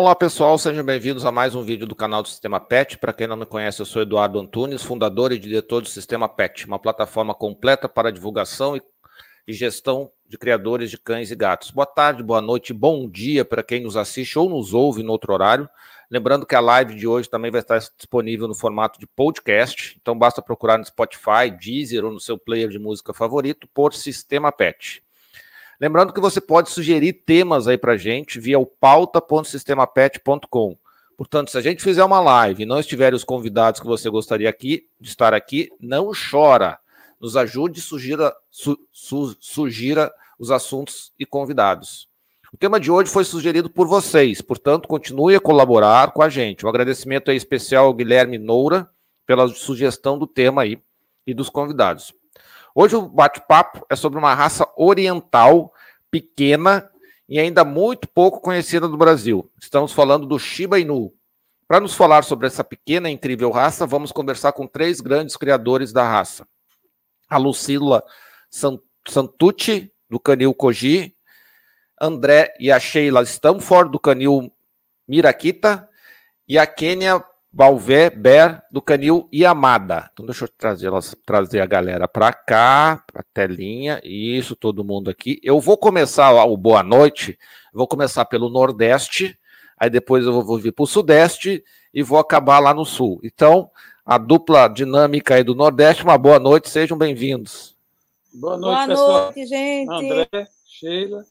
Olá pessoal, sejam bem-vindos a mais um vídeo do canal do Sistema PET. Para quem não me conhece, eu sou Eduardo Antunes, fundador e diretor do Sistema PET, uma plataforma completa para divulgação e, gestão de criadores de cães e gatos. Boa tarde, boa noite, bom dia para quem nos assiste ou nos ouve no outro horário. Lembrando que a live de hoje também vai estar disponível no formato de podcast, então basta procurar no Spotify, Deezer ou no seu player de música favorito por Sistema PET. Lembrando que você pode sugerir temas aí para gente via o pauta.sistemapet.com. Portanto, se a gente fizer uma live e não estiver os convidados que você gostaria aqui, de estar aqui, não chora. Nos ajude, sugira, su, su, sugira os assuntos e convidados. O tema de hoje foi sugerido por vocês, portanto, continue a colaborar com a gente. Um agradecimento aí especial ao Guilherme Noura pela sugestão do tema aí e dos convidados. Hoje o bate-papo é sobre uma raça oriental pequena e ainda muito pouco conhecida do Brasil. Estamos falando do Shiba Inu. Para nos falar sobre essa pequena e incrível raça, vamos conversar com três grandes criadores da raça. A Lucila Santucci, do canil Koji, André e a Sheila Stamford, do canil Mirakita, e a Kênia Balvé Ber, do canil Yamada. Então, deixa eu trazer, trazer a galera para cá, para a telinha. Isso, todo mundo aqui. Eu vou começar o boa noite. Vou começar pelo Nordeste, aí depois eu vou vir para o Sudeste e vou acabar lá no Sul. Então, a dupla dinâmica aí do Nordeste, uma boa noite, sejam bem-vindos. Boa noite, boa pessoal. noite, gente. André, Sheila.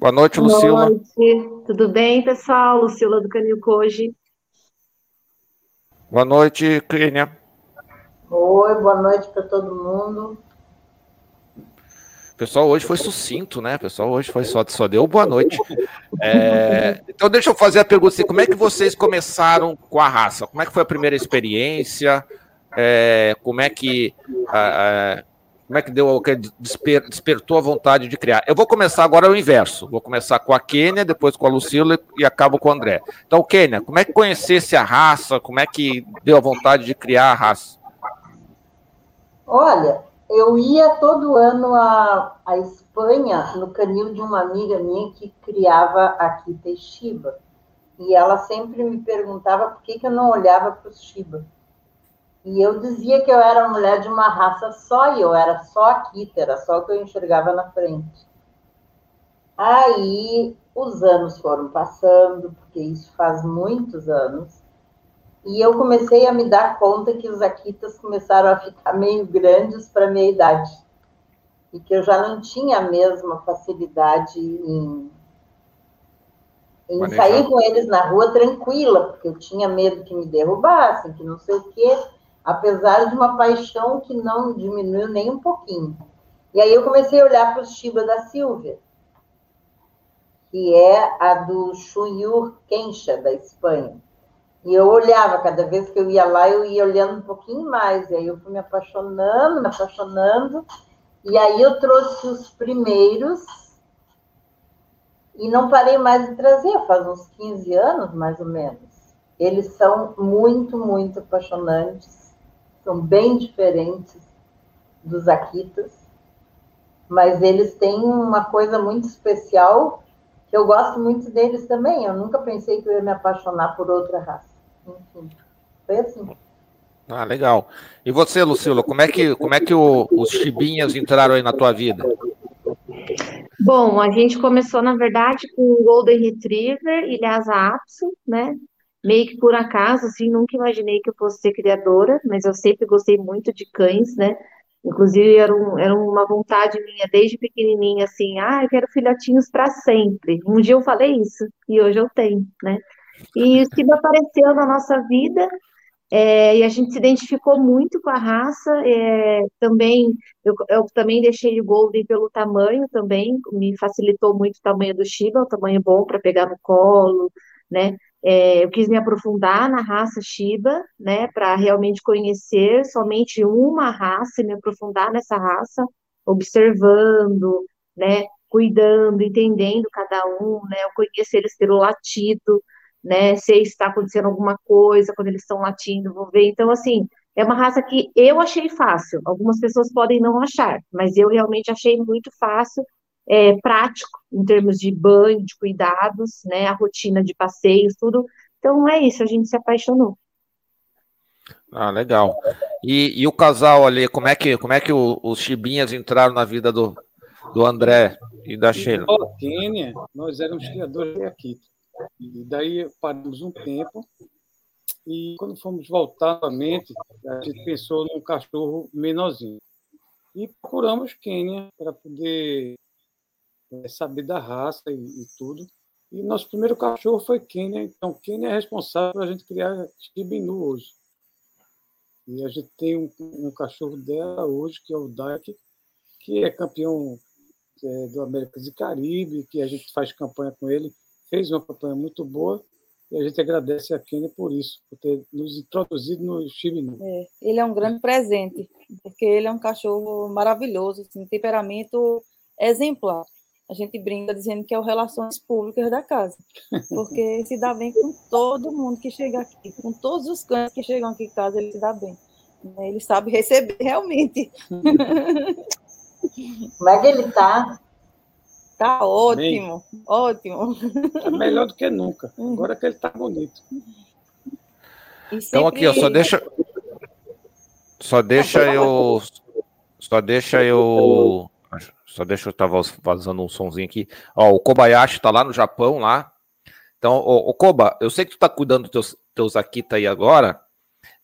Boa noite, Lucila. Boa noite. Tudo bem, pessoal? Lucila do Canil Koji. Boa noite, Clínia. Oi, boa noite para todo mundo. Pessoal, hoje foi sucinto, né? Pessoal, hoje foi só, só deu boa noite. É, então, deixa eu fazer a pergunta assim: como é que vocês começaram com a raça? Como é que foi a primeira experiência? É, como é que como é que deu, desper, despertou a vontade de criar? Eu vou começar agora o inverso. Vou começar com a Kênia, depois com a Lucila e acabo com o André. Então, Kênia, como é que conhecesse a raça? Como é que deu a vontade de criar a raça? Olha, eu ia todo ano à, à Espanha no canil de uma amiga minha que criava aqui Shiba. E ela sempre me perguntava por que, que eu não olhava para os Shiba. E eu dizia que eu era mulher de uma raça só, e eu era só Akita, era só o que eu enxergava na frente. Aí os anos foram passando, porque isso faz muitos anos, e eu comecei a me dar conta que os Akitas começaram a ficar meio grandes para minha idade. E que eu já não tinha a mesma facilidade em, em sair com eles na rua tranquila, porque eu tinha medo que me derrubassem, que não sei o quê apesar de uma paixão que não diminuiu nem um pouquinho. E aí eu comecei a olhar para o Shiba da Silvia, que é a do Chuyur Kensha, da Espanha. E eu olhava, cada vez que eu ia lá, eu ia olhando um pouquinho mais. E aí eu fui me apaixonando, me apaixonando. E aí eu trouxe os primeiros e não parei mais de trazer, faz uns 15 anos, mais ou menos. Eles são muito, muito apaixonantes são bem diferentes dos Akitas, mas eles têm uma coisa muito especial que eu gosto muito deles também. Eu nunca pensei que eu ia me apaixonar por outra raça. Enfim, foi assim. Ah, legal. E você, Lucila, como é que, como é que o, os chibinhas entraram aí na tua vida? Bom, a gente começou, na verdade, com o Golden Retriever e Lhasa Apso, né? Meio que por acaso, assim, nunca imaginei que eu fosse ser criadora, mas eu sempre gostei muito de cães, né? Inclusive, era, um, era uma vontade minha desde pequenininha, assim, ah, eu quero filhotinhos para sempre. Um dia eu falei isso, e hoje eu tenho, né? E o Simba apareceu na nossa vida, é, e a gente se identificou muito com a raça. É, também eu, eu, também deixei o Golden pelo tamanho também, me facilitou muito o tamanho do Shiba, o tamanho bom para pegar no colo, né? É, eu quis me aprofundar na raça Shiba, né, para realmente conhecer somente uma raça e me aprofundar nessa raça, observando, né, cuidando, entendendo cada um, né, eu conheço eles pelo latido, né, se está acontecendo alguma coisa quando eles estão latindo, vou ver. Então, assim, é uma raça que eu achei fácil. Algumas pessoas podem não achar, mas eu realmente achei muito fácil é, prático em termos de banho, de cuidados, né? A rotina de passeios, tudo. Então é isso, a gente se apaixonou. Ah, legal. E, e o casal ali, como é que, como é que o, os chibinhas entraram na vida do, do André e da Sheila? Na Quênia, nós éramos criadores de Akita. E daí paramos um tempo e quando fomos voltar novamente, a gente pensou num cachorro menorzinho. E procuramos Quênia para poder é, saber da raça e, e, tudo. E nosso primeiro cachorro foi Quênia, então Quênia é responsável para a gente criar Chibinu hoje. E a gente tem um, um, cachorro dela hoje, que é o Dyke, que é campeão é, do Américas e Caribe, que a gente faz campanha com ele, fez uma campanha muito boa, e a gente agradece a Kenia por isso, por ter nos introduzido no Chibinu. É, ele é um grande presente, porque ele é um cachorro maravilhoso, assim, temperamento exemplar a gente brinca dizendo que é o Relações Públicas da casa, porque se dá bem com todo mundo que chega aqui, com todos os cães que chegam aqui em casa, ele se dá bem. Né? Ele sabe receber realmente. Como é que ele está? Tá ótimo, bem, ótimo. É melhor do que nunca. Uhum. Agora que ele está bonito. Sempre... Então aqui, ó, só deixa. Só deixa eu. Só deixa eu só deixa eu estar vazando um sonzinho aqui. Ó, o Kobayashi está lá no Japão, lá. Então, o, Koba, eu sei que tu tá cuidando dos teus, teus Akita aí agora,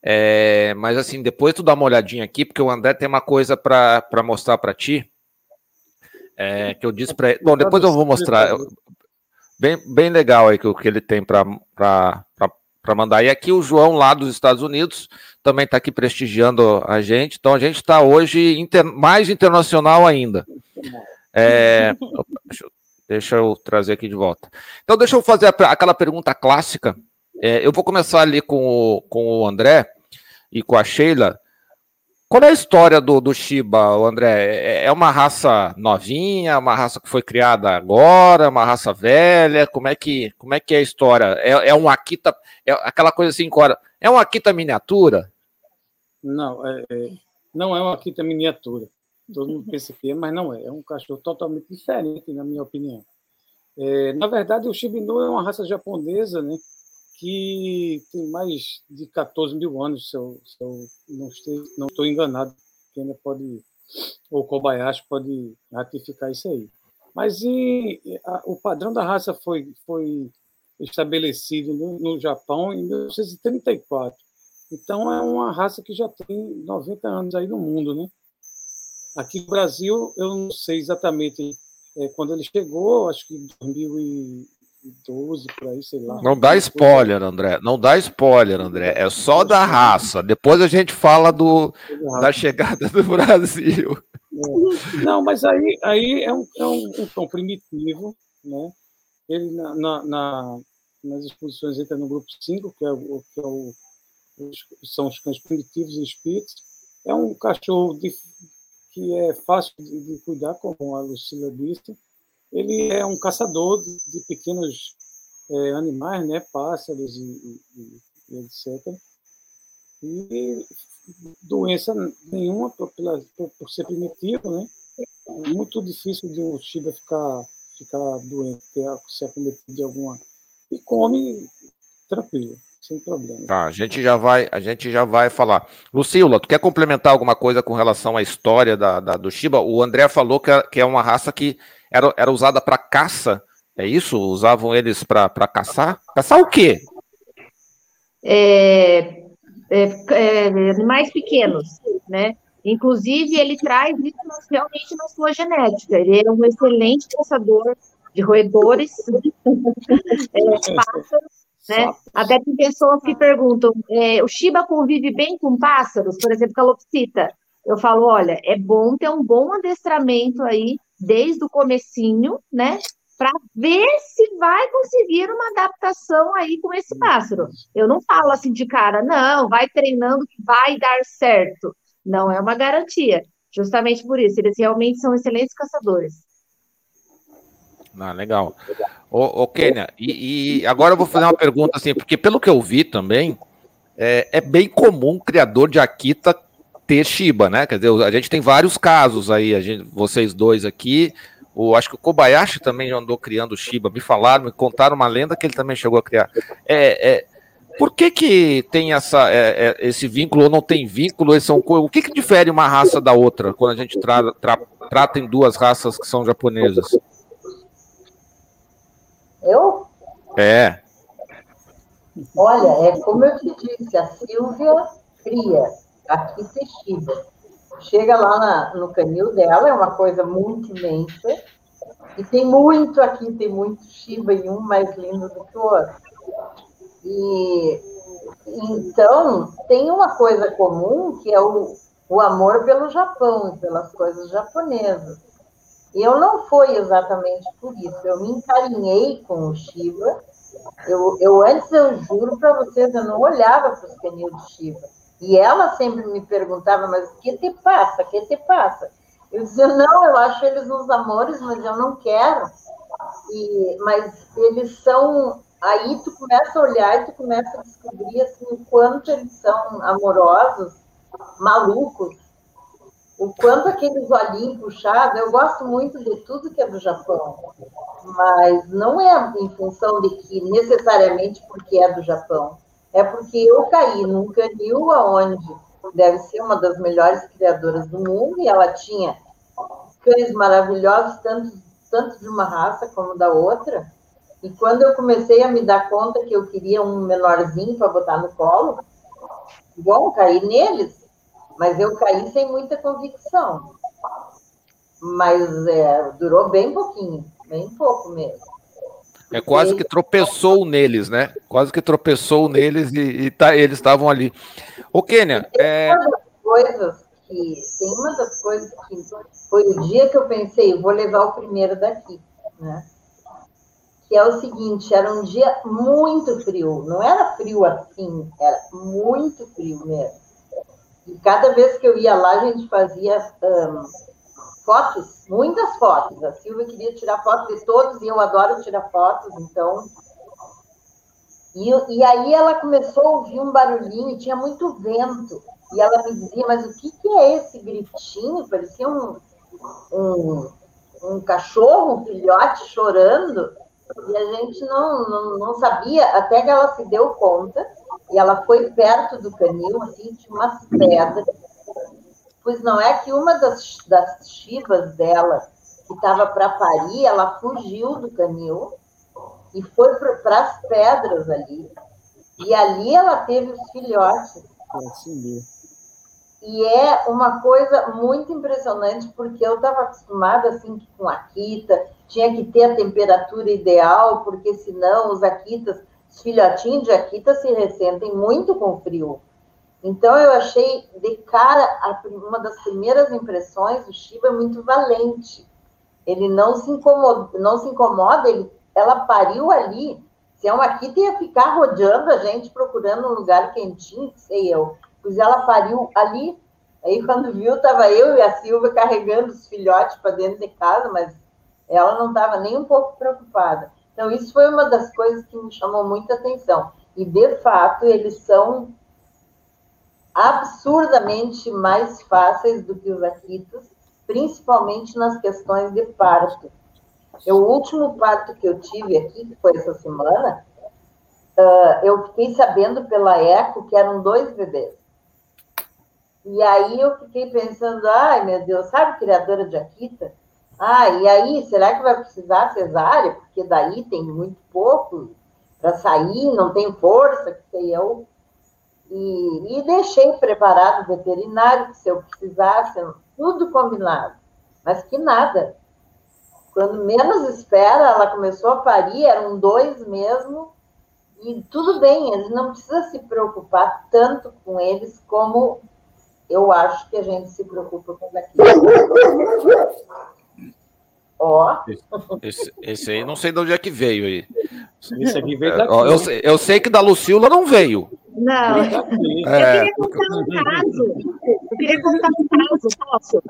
é, mas assim, depois tu dá uma olhadinha aqui, porque o André tem uma coisa para mostrar para ti. É, que eu disse para ele. Bom, depois eu vou mostrar. Bem, bem legal aí que que ele tem para mandar. E aqui o João, lá dos Estados Unidos, também está aqui prestigiando a gente. Então a gente está hoje inter, mais internacional ainda. É, deixa, eu, trazer aqui de volta. Então, deixa eu fazer aquela pergunta clássica. É, eu vou começar ali com o, com o André e com a Sheila. Qual é a história do, do Shiba, André? É, é uma raça novinha, uma raça que foi criada agora, uma raça velha? Como é que, como é, que é a história? É, é um Akita, é aquela coisa assim, é um Akita miniatura? Não, é, é, não é um Akita miniatura. Todo mundo pensa que é, mas não é. É um cachorro totalmente diferente, na minha opinião. É, na verdade, o Shibinu é uma raça japonesa, né? Que tem mais de 14 mil anos, se eu, se eu não estou enganado. Quem ainda pode, ou Kobayashi pode ratificar isso aí. Mas e, a, o padrão da raça foi, foi estabelecido no, no Japão em 1934. Então é uma raça que já tem 90 anos aí no mundo, né? Aqui no Brasil, eu não sei exatamente é, quando ele chegou, acho que em 2012, por aí, sei lá. Não dá spoiler, André. Não dá spoiler, André. É só da raça. Depois a gente fala do, da chegada do Brasil. É. Não, mas aí, aí é, um, é um, um tom primitivo, né? Ele na, na, na, nas exposições entra no grupo 5, que, é o, que é o, são os cães primitivos e espíritos. É um cachorro de, que é fácil de, cuidar, como a Lucila disse. Ele é um caçador de, de pequenos é, animais, né, pássaros e, e, e, etc. E doença nenhuma por, por, por, ser primitivo, né? É muito difícil de um Shiba ficar, ficar doente, ter, ser acometido de alguma. E come tranquilo sem problema. Tá, a gente já vai, a gente já vai falar. Lucila, tu quer complementar alguma coisa com relação à história da, da do Shiba? O André falou que é, que é uma raça que era, era usada para caça. É isso? Usavam eles para caçar? Caçar o quê? É, é, é, animais pequenos, né? Inclusive, ele traz isso realmente na sua genética. Ele é um excelente caçador de roedores, é, pássaros, né? Até tem pessoas que perguntam: é, o Shiba convive bem com pássaros, por exemplo, calopsita? Eu falo: olha, é bom ter um bom adestramento aí desde o comecinho, né? Para ver se vai conseguir uma adaptação aí com esse pássaro. Eu não falo assim de cara, não, vai treinando que vai dar certo. Não é uma garantia. Justamente por isso, eles realmente são excelentes caçadores. Ah, legal. Ô, ô Kênia, e, e, agora eu vou fazer uma pergunta assim, porque pelo que eu vi também, é, é bem comum criador de Akita ter Shiba, né? Quer dizer, a gente tem vários casos aí, gente, vocês dois aqui, O, acho que o Kobayashi também andou criando Shiba. Me falaram, me contaram uma lenda que ele também chegou a criar. É, é por que, que tem essa, é, é, esse vínculo ou não tem vínculo? São, o que, que difere uma raça da outra quando a gente tra, tra, trata em duas raças que são japonesas? Eu? É. Olha, é como eu te disse, a Silvia cria aqui Shiba. Chega lá na, no canil dela, é uma coisa muito imensa. E tem muito aqui, tem muito Shiba e um mais lindo do que o outro. E então tem uma coisa comum que é o, o amor pelo Japão e pelas coisas japonesas. Eu não foi exatamente por isso. Eu me encarinhei com o Shiba. Eu, eu antes, eu juro para vocês, eu não olhava para os canil de Shiba. E ela sempre me perguntava, mas o que te passa? O que te passa? Eu dizia, não, eu acho eles uns amores, mas eu não quero. E, mas eles são. Aí tu começa a olhar e tu começa a descobrir assim, o quanto eles são amorosos, malucos, o quanto aqueles olhinhos puxados. Eu gosto muito de tudo que é do Japão, mas não é em função de que necessariamente porque é do Japão é porque eu caí num canil aonde deve ser uma das melhores criadoras do mundo, e ela tinha cães maravilhosos, tanto, tanto de uma raça como da outra. E quando eu comecei a me dar conta que eu queria um menorzinho para botar no colo, bom, caí neles, mas eu caí sem muita convicção. Mas é, durou bem pouquinho, bem pouco mesmo. É quase que tropeçou neles, né? Quase que tropeçou neles e, e tá, eles estavam ali. Ô, Kênia, é... Uma das coisas que, tem uma das coisas que foi o dia que eu pensei, vou levar o primeiro daqui, né? Que é o seguinte, era um dia muito frio, não era frio assim, era muito frio mesmo. E cada vez que eu ia lá, a gente fazia um, fotos, muitas fotos. A Silvia queria tirar fotos de todos e eu adoro tirar fotos, então. E, e aí ela começou a ouvir um barulhinho, tinha muito vento. E ela me dizia, mas o que, que é esse gritinho? Parecia um, um, um cachorro, um filhote chorando. E a gente não, não, não sabia, até que ela se deu conta, e ela foi perto do canil, assim, tinha umas pedras, Pois não é que uma das, das chivas dela, que estava para parir, ela fugiu do canil e foi para as pedras ali. E ali ela teve os filhotes. E é uma coisa muito impressionante, porque eu estava acostumada assim com Akita, tinha que ter a temperatura ideal, porque senão os Akitas, os filhotinhos de Akita se ressentem muito com frio. Então, eu achei de cara, uma das primeiras impressões, o Shiba é muito valente. Ele não se incomoda, não se incomoda ele, ela pariu ali. Se é uma aqui, ia ficar rodeando a gente, procurando um lugar quentinho, sei eu. Pois ela pariu ali. Aí, quando viu, estava eu e a Silvia carregando os filhotes para dentro de casa, mas ela não estava nem um pouco preocupada. Então, isso foi uma das coisas que me chamou muita atenção. E, de fato, eles são absurdamente mais fáceis do que os Akitas, principalmente nas questões de parto. O último parto que eu tive aqui, que foi essa semana, uh, eu fiquei sabendo pela eco que eram dois bebês. E aí eu fiquei pensando, ai meu Deus, sabe criadora de Akita? Ah, e aí, será que vai precisar cesárea? Porque daí tem muito pouco para sair, não tem força, que sei eu. E, e deixei preparado o veterinário, que se eu precisasse, tudo combinado. Mas que nada. Quando menos espera, ela começou a parir, eram dois mesmo, e tudo bem, gente não precisa se preocupar tanto com eles como eu acho que a gente se preocupa com daqui. Ó. Esse, esse, aí não sei de onde é que veio aí. Esse aqui veio daqui. Eu, eu sei que da Lucila não veio. Não. É... Eu queria contar um caso. Eu queria contar um caso, posso?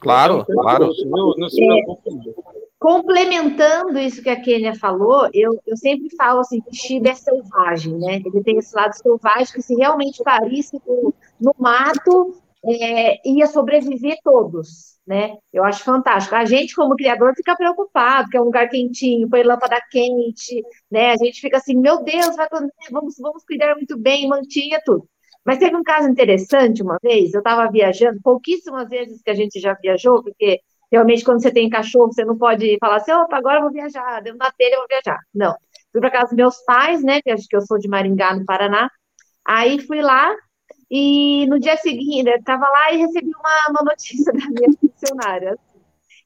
Claro, claro. Não, se preocupe. Complementando isso que a Kênia falou, eu, eu sempre falo assim, que Shiba é selvagem, né? Ele tem esse lado selvagem que se realmente parisse no, no mato, é, ia sobreviver todos, né? Eu acho fantástico. A gente, como criador, fica preocupado, que é um lugar quentinho, põe lâmpada quente, né? A gente fica assim, meu Deus, vai, vamos, vamos cuidar muito bem, mantinha tudo. Mas teve um caso interessante uma vez, eu estava viajando, pouquíssimas vezes que a gente já viajou, porque realmente quando você tem cachorro, você não pode falar assim, opa, agora eu vou viajar, deu na telha, eu vou viajar. Não. Fui para casa dos meus pais, né, que acho que eu sou de Maringá, no Paraná. Aí fui lá, e no dia seguinte, estava lá e recebi uma, uma notícia da minha funcionária.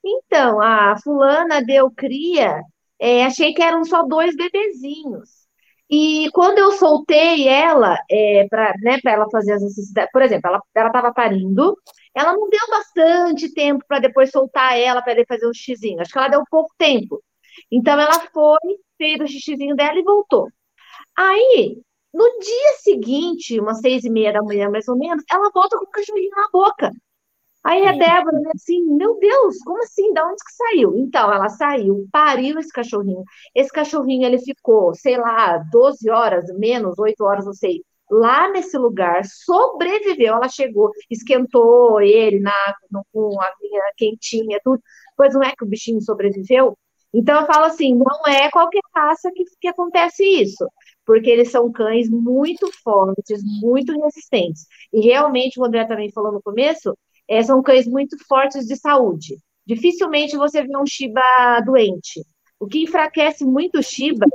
Então, a fulana deu cria, é, achei que eram só dois bebezinhos. E quando eu soltei ela é, para né, ela fazer as necessidades, por exemplo, ela estava parindo, ela não deu bastante tempo para depois soltar ela para fazer um xizinho. Acho que ela deu pouco tempo. Então ela foi, fez o xizinho dela e voltou. Aí no dia seguinte, umas seis e meia da manhã, mais ou menos, ela volta com o cachorrinho na boca. Aí a Débora assim, meu Deus, como assim? Da onde que saiu? Então, ela saiu, pariu esse cachorrinho. Esse cachorrinho, ele ficou, sei lá, 12 horas, menos, 8 horas, não sei, lá nesse lugar, sobreviveu. Ela chegou, esquentou ele na, no, com a minha quentinha, tudo. Pois não é que o bichinho sobreviveu? Então, eu falo assim, não é qualquer raça que, que acontece isso porque eles são cães muito fortes, muito resistentes. E realmente, o André também falou no começo, é, são cães muito fortes de saúde. Dificilmente você vê um Shiba doente. O que enfraquece muito o Shiba,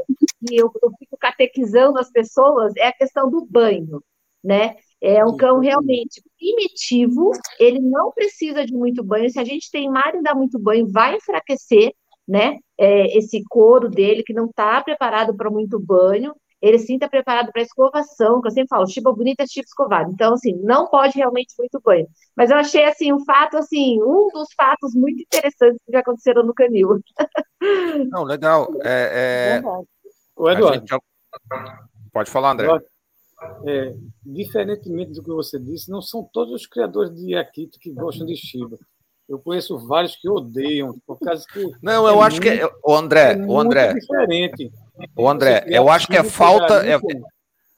e eu, eu fico catequizando as pessoas, é a questão do banho, né? É um cão realmente primitivo, ele não precisa de muito banho. Se a gente teimar em dar muito banho, vai enfraquecer, né? É, esse couro dele, que não está preparado para muito banho ele sim está preparado para escovação, que eu sempre falo, chiba bonita é chiba escovado. Então, assim, não pode realmente muito banho. Mas eu achei, assim, um fato, assim, um dos fatos muito interessantes que já aconteceram no canil. Não, legal. É, é... O Eduardo. Já... Pode falar, André. Eduardo, é, diferentemente do que você disse, não são todos os criadores de Akito que gostam de Shiba. Eu conheço vários que odeiam, por causa que. Não, eu é acho muito, que. O André, é o André. diferente. O André, eu acho que é falta. É,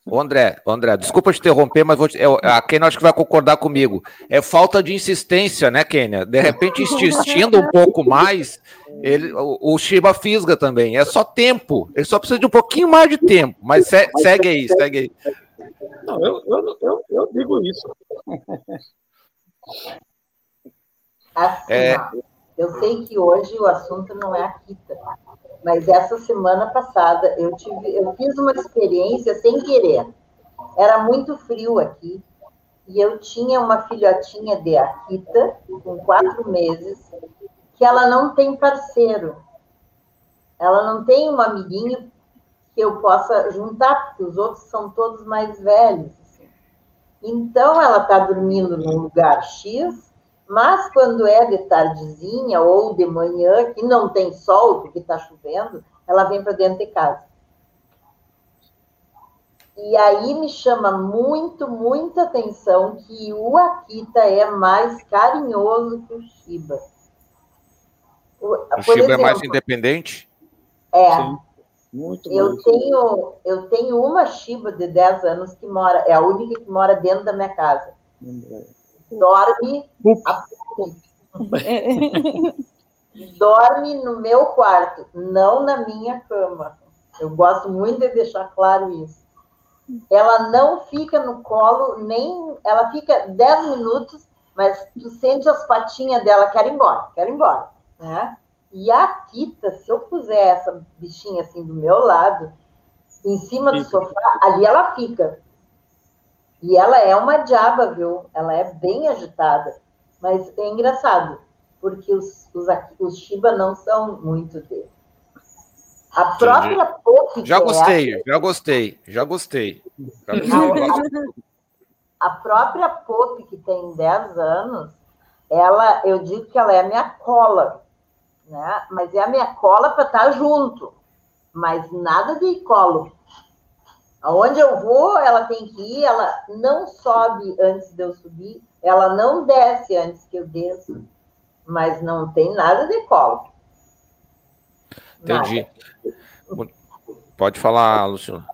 o André, o André, desculpa te interromper, mas vou te, eu, a Kênia acho que vai concordar comigo. É falta de insistência, né, Kênia? De repente, insistindo um pouco mais, ele, o, o Shiba fisga também. É só tempo. Ele só precisa de um pouquinho mais de tempo. Mas se, segue aí, segue aí. Não, eu, eu, eu, eu digo isso. Assim, é... eu sei que hoje o assunto não é a Kita, mas essa semana passada eu tive, eu fiz uma experiência sem querer. Era muito frio aqui e eu tinha uma filhotinha de Akita com quatro meses que ela não tem parceiro. Ela não tem um amiguinho que eu possa juntar, porque os outros são todos mais velhos. Assim. Então ela está dormindo num lugar X mas quando é de tardezinha ou de manhã, que não tem sol, porque está chovendo, ela vem para dentro de casa. E aí me chama muito, muita atenção que o Akita é mais carinhoso que o Shiba. O, o Shiba exemplo, é mais independente? É. Sim, muito eu tenho Eu tenho uma Shiba de 10 anos que mora, é a única que mora dentro da minha casa dorme dorme no meu quarto, não na minha cama. Eu gosto muito de deixar claro isso. Ela não fica no colo, nem. Ela fica 10 minutos, mas tu sente as patinhas dela, quer ir embora, quer ir embora. Né? E a Kita, se eu puser essa bichinha assim do meu lado, em cima do sofá, ali ela fica. E ela é uma diaba, viu? Ela é bem agitada. Mas é engraçado, porque os, os, os Shiba não são muito dele. A própria Poki. Já gostei, é, já gostei, já gostei. Já gostei. A, a própria Poki, que tem 10 anos, ela, eu digo que ela é a minha cola, né? Mas é a minha cola para estar tá junto. Mas nada de colo Aonde eu vou, ela tem que ir, ela não sobe antes de eu subir, ela não desce antes que eu desça, mas não tem nada de colo. Entendi. Nada. Pode falar, Luciana.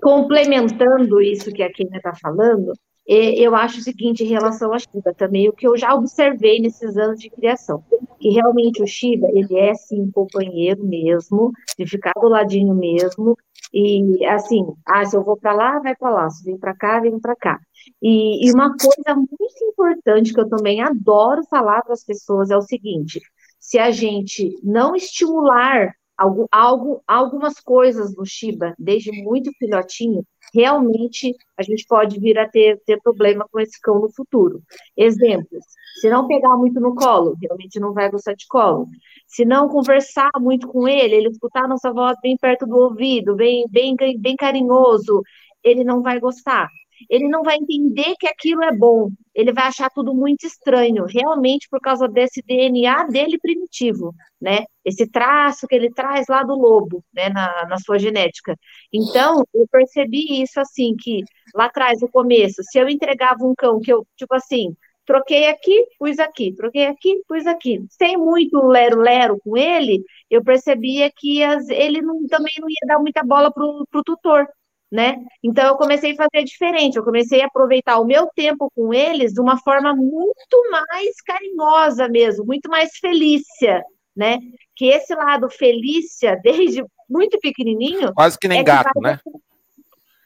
Complementando isso que a Kenia está falando, eu acho o seguinte em relação à Shiba também, o que eu já observei nesses anos de criação, que realmente o Shiba, ele é, sim, companheiro mesmo, de ficar do ladinho mesmo, e, assim, ah, se eu vou para lá, vai para lá, se vem para cá, vem para cá. E, e uma coisa muito importante que eu também adoro falar para as pessoas é o seguinte, se a gente não estimular algo, algo, algumas coisas no Shiba, desde muito filhotinho, realmente a gente pode vir a ter, ter problema com esse cão no futuro. Exemplos: se não pegar muito no colo, realmente não vai gostar de colo. Se não conversar muito com ele, ele escutar nossa voz bem perto do ouvido, bem, bem, bem carinhoso, ele não vai gostar ele não vai entender que aquilo é bom, ele vai achar tudo muito estranho, realmente por causa desse DNA dele primitivo, né? Esse traço que ele traz lá do lobo, né, na, na sua genética. Então, eu percebi isso assim, que lá atrás, no começo, se eu entregava um cão que eu, tipo assim, troquei aqui, pus aqui, troquei aqui, pus aqui. Sem muito lero-lero com ele, eu percebia que as, ele não, também não ia dar muita bola pro, pro tutor né? Então eu comecei a fazer diferente, eu comecei a aproveitar o meu tempo com eles de uma forma muito mais carinhosa mesmo, muito mais felícia, né? Que esse lado felícia, desde muito pequenininho... Quase que nem é gato, que né?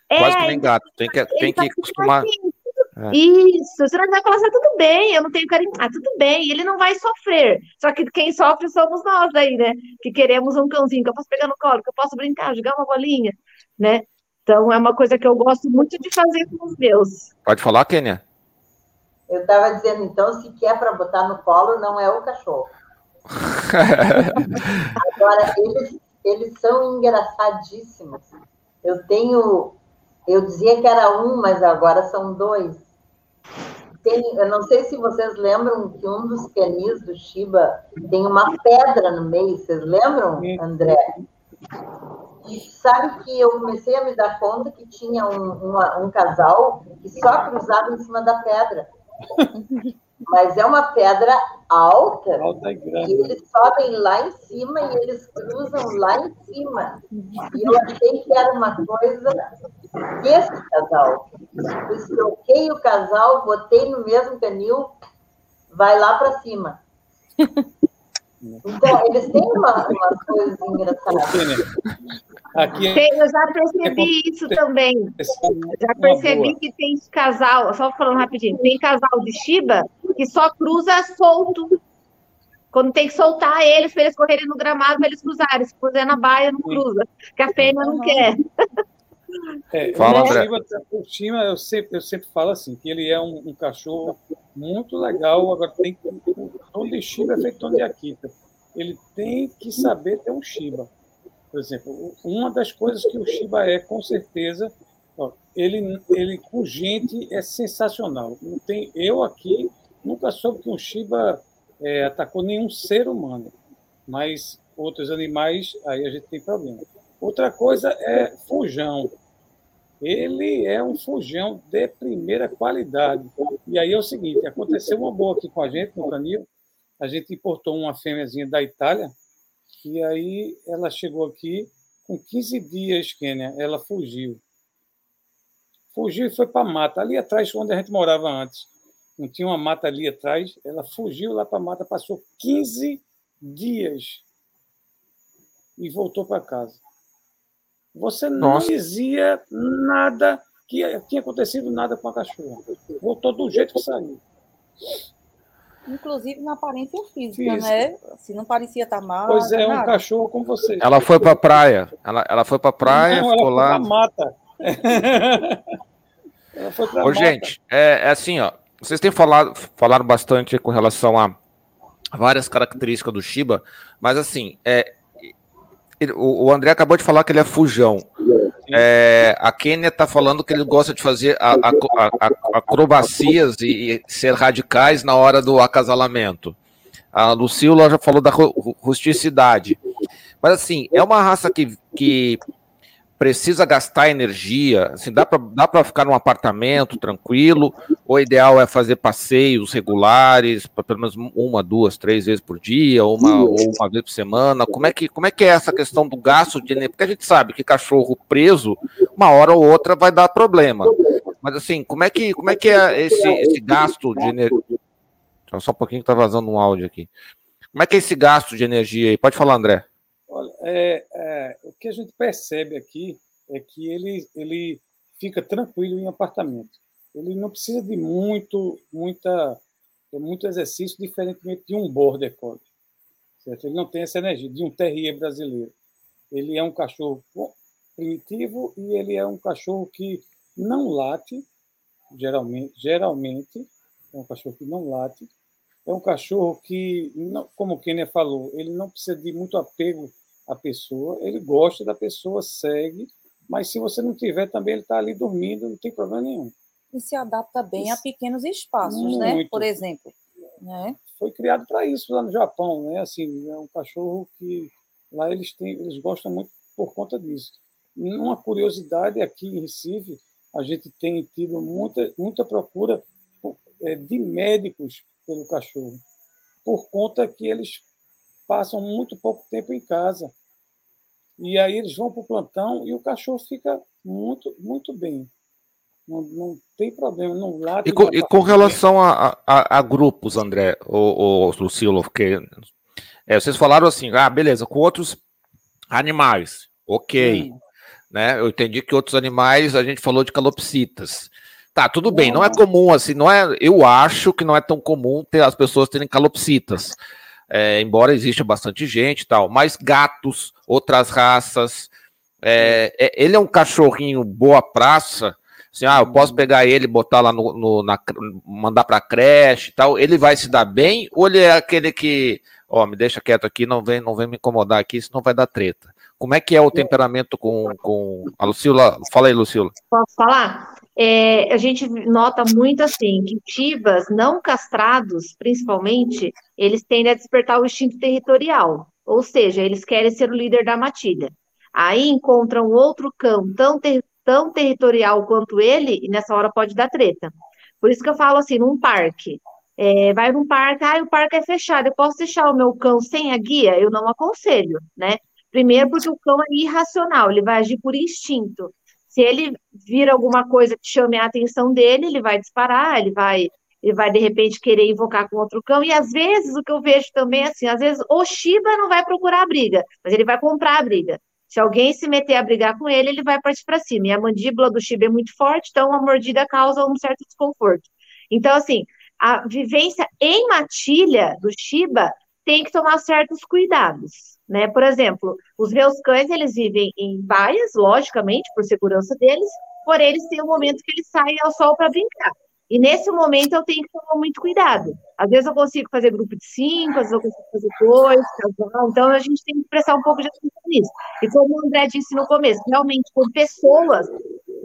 É, Quase que nem gato, tem que, tem que acostumar... Assim, é. Isso, você não vai falar assim, ah, tudo bem, eu não tenho carinho. Ah, tudo bem, ele não vai sofrer. Só que quem sofre somos nós aí, né? Que queremos um cãozinho, que eu posso pegar no colo, que eu posso brincar, jogar uma bolinha, né? Então, é uma coisa que eu gosto muito de fazer com os meus. Pode falar, Kênia? Eu estava dizendo, então, se quer para botar no colo, não é o cachorro. Agora, eles, eles são engraçadíssimos. Eu tenho. Eu dizia que era um, mas agora são dois. Tem, eu não sei se vocês lembram que um dos canis do Shiba tem uma pedra no meio. Vocês lembram, André? E sabe que eu comecei a me dar conta que tinha um, uma, um casal que só cruzava em cima da pedra. Mas é uma pedra alta, alta e, e eles sobem lá em cima e eles cruzam lá em cima. E eu achei que era uma coisa desse casal. Eu troquei o casal, botei no mesmo canil, vai lá para cima. Então, eles têm uma, uma coisa engraçada. Aqui é... Eu já percebi isso também. Já percebi que tem casal, só falando rapidinho, tem casal de Shiba que só cruza solto. Quando tem que soltar eles para eles correrem no gramado para eles cruzarem. Se puser na baia, não cruza. Que a fêmea não quer. É, Fala, André. O Shiba, eu sempre, eu sempre falo assim, que ele é um, um cachorro muito legal. Agora, tem que. O tom de Shiba é feito tom de Akita. Ele tem que saber ter um Shiba. Por exemplo, uma das coisas que o Shiba é, com certeza, ó, ele, ele com gente é sensacional. Não tem, eu aqui nunca soube que um Shiba é, atacou nenhum ser humano, mas outros animais, aí a gente tem problema. Outra coisa é fujão. Ele é um fujão de primeira qualidade. E aí é o seguinte: aconteceu uma boa aqui com a gente, no Canil. A gente importou uma fêmeazinha da Itália, e aí ela chegou aqui, com 15 dias, Kênia, ela fugiu. Fugiu e foi para a mata, ali atrás, onde a gente morava antes. Não tinha uma mata ali atrás, ela fugiu lá para a mata, passou 15 dias e voltou para casa. Você não Nossa. dizia nada que tinha acontecido nada com a cachorra. Voltou do jeito que saiu inclusive na aparência física, Física. né? Se não parecia estar tá mal. Pois é, um cachorro como você. Ela foi para a praia. Ela, ela foi para a praia, não, ficou ela lá. Foi mata. ela foi pra Ô, mata. gente, é, é, assim, ó. Vocês têm falado, falaram bastante com relação a várias características do Shiba, mas assim, é, o, André acabou de falar que ele é fujão. É, a Kênia está falando que ele gosta de fazer a, a, a, acrobacias e, e, ser radicais na hora do acasalamento. A Lucila já falou da rusticidade. Mas assim, é uma raça que, que precisa gastar energia, assim, dá para dá ficar num apartamento tranquilo, o ideal é fazer passeios regulares, pelo menos uma, duas, três vezes por dia, ou uma, ou uma vez por semana. Como é, que, como é que é essa questão do gasto de energia? Porque a gente sabe que cachorro preso, uma hora ou outra vai dar problema. Mas assim, como é que, como é, que é esse, esse gasto de energia? Só um pouquinho que tá vazando um áudio aqui. Como é que é esse gasto de energia aí? Pode falar, André. Olha, é, é, o que a gente percebe aqui é que ele, ele fica tranquilo em apartamento. Ele não precisa de muito, muita, muito exercício, diferentemente de um border collie. Certo? Ele não tem essa energia de um terrier brasileiro. Ele é um cachorro primitivo e ele é um cachorro que não late, geralmente, geralmente é um cachorro que não late. É um cachorro que, como o Kenia falou, ele não precisa de muito apego à pessoa, ele gosta da pessoa, segue, mas se você não tiver também, ele está ali dormindo, não tem problema nenhum. E se adapta bem isso. a pequenos espaços, né? muito. né? Por exemplo. Né? Foi criado para isso lá no Japão, né? Assim, é um cachorro que lá eles têm, eles gostam muito por conta disso. Uma curiosidade aqui em Recife, a gente tem tido muita, muita procura é, de médicos pelo cachorro, por conta que eles passam muito pouco tempo em casa. E aí eles vão para o plantão e o cachorro fica muito, muito bem. Não, não tem problema, não late. E com, e com relação a, a, a, grupos, André, o, o Lucilo, porque é, vocês falaram assim, ah, beleza, com outros animais, ok. Hum. Né? Eu entendi que outros animais, a gente falou de calopsitas. Tá, tudo bem, não é comum assim, não é. Eu acho que não é tão comum ter as pessoas terem calopsitas. É, embora exista bastante gente e tal, mas gatos, outras raças. É, é, ele é um cachorrinho boa praça. Assim, ah, eu posso pegar ele, botar lá no, no na, mandar para creche e tal. Ele vai se dar bem ou ele é aquele que, ó, me deixa quieto aqui, não vem, não vem me incomodar aqui, senão vai dar treta. Como é que é o temperamento com, com a Lucila? Fala aí, Lucila. Posso falar? É, a gente nota muito assim que chivas não castrados, principalmente, eles tendem a despertar o instinto territorial, ou seja, eles querem ser o líder da matilha. Aí encontram outro cão tão, ter, tão territorial quanto ele, e nessa hora pode dar treta. Por isso que eu falo assim, num parque. É, vai num parque, ah, o parque é fechado, eu posso deixar o meu cão sem a guia? Eu não aconselho, né? Primeiro, porque o cão é irracional, ele vai agir por instinto. Se ele vir alguma coisa que chame a atenção dele, ele vai disparar, ele vai, ele vai de repente querer invocar com outro cão. E às vezes o que eu vejo também assim, às vezes o Shiba não vai procurar a briga, mas ele vai comprar a briga. Se alguém se meter a brigar com ele, ele vai partir para cima. E a mandíbula do Shiba é muito forte, então a mordida causa um certo desconforto. Então, assim, a vivência em matilha do Shiba tem que tomar certos cuidados. Né? Por exemplo, os meus cães, eles vivem em baias, logicamente, por segurança deles, porém eles têm um momento que eles saem ao sol para brincar. E nesse momento eu tenho que tomar muito cuidado. Às vezes eu consigo fazer grupo de cinco, às vezes eu consigo fazer dois, casal. Então a gente tem que prestar um pouco de atenção nisso. E como o André disse no começo, realmente com pessoas,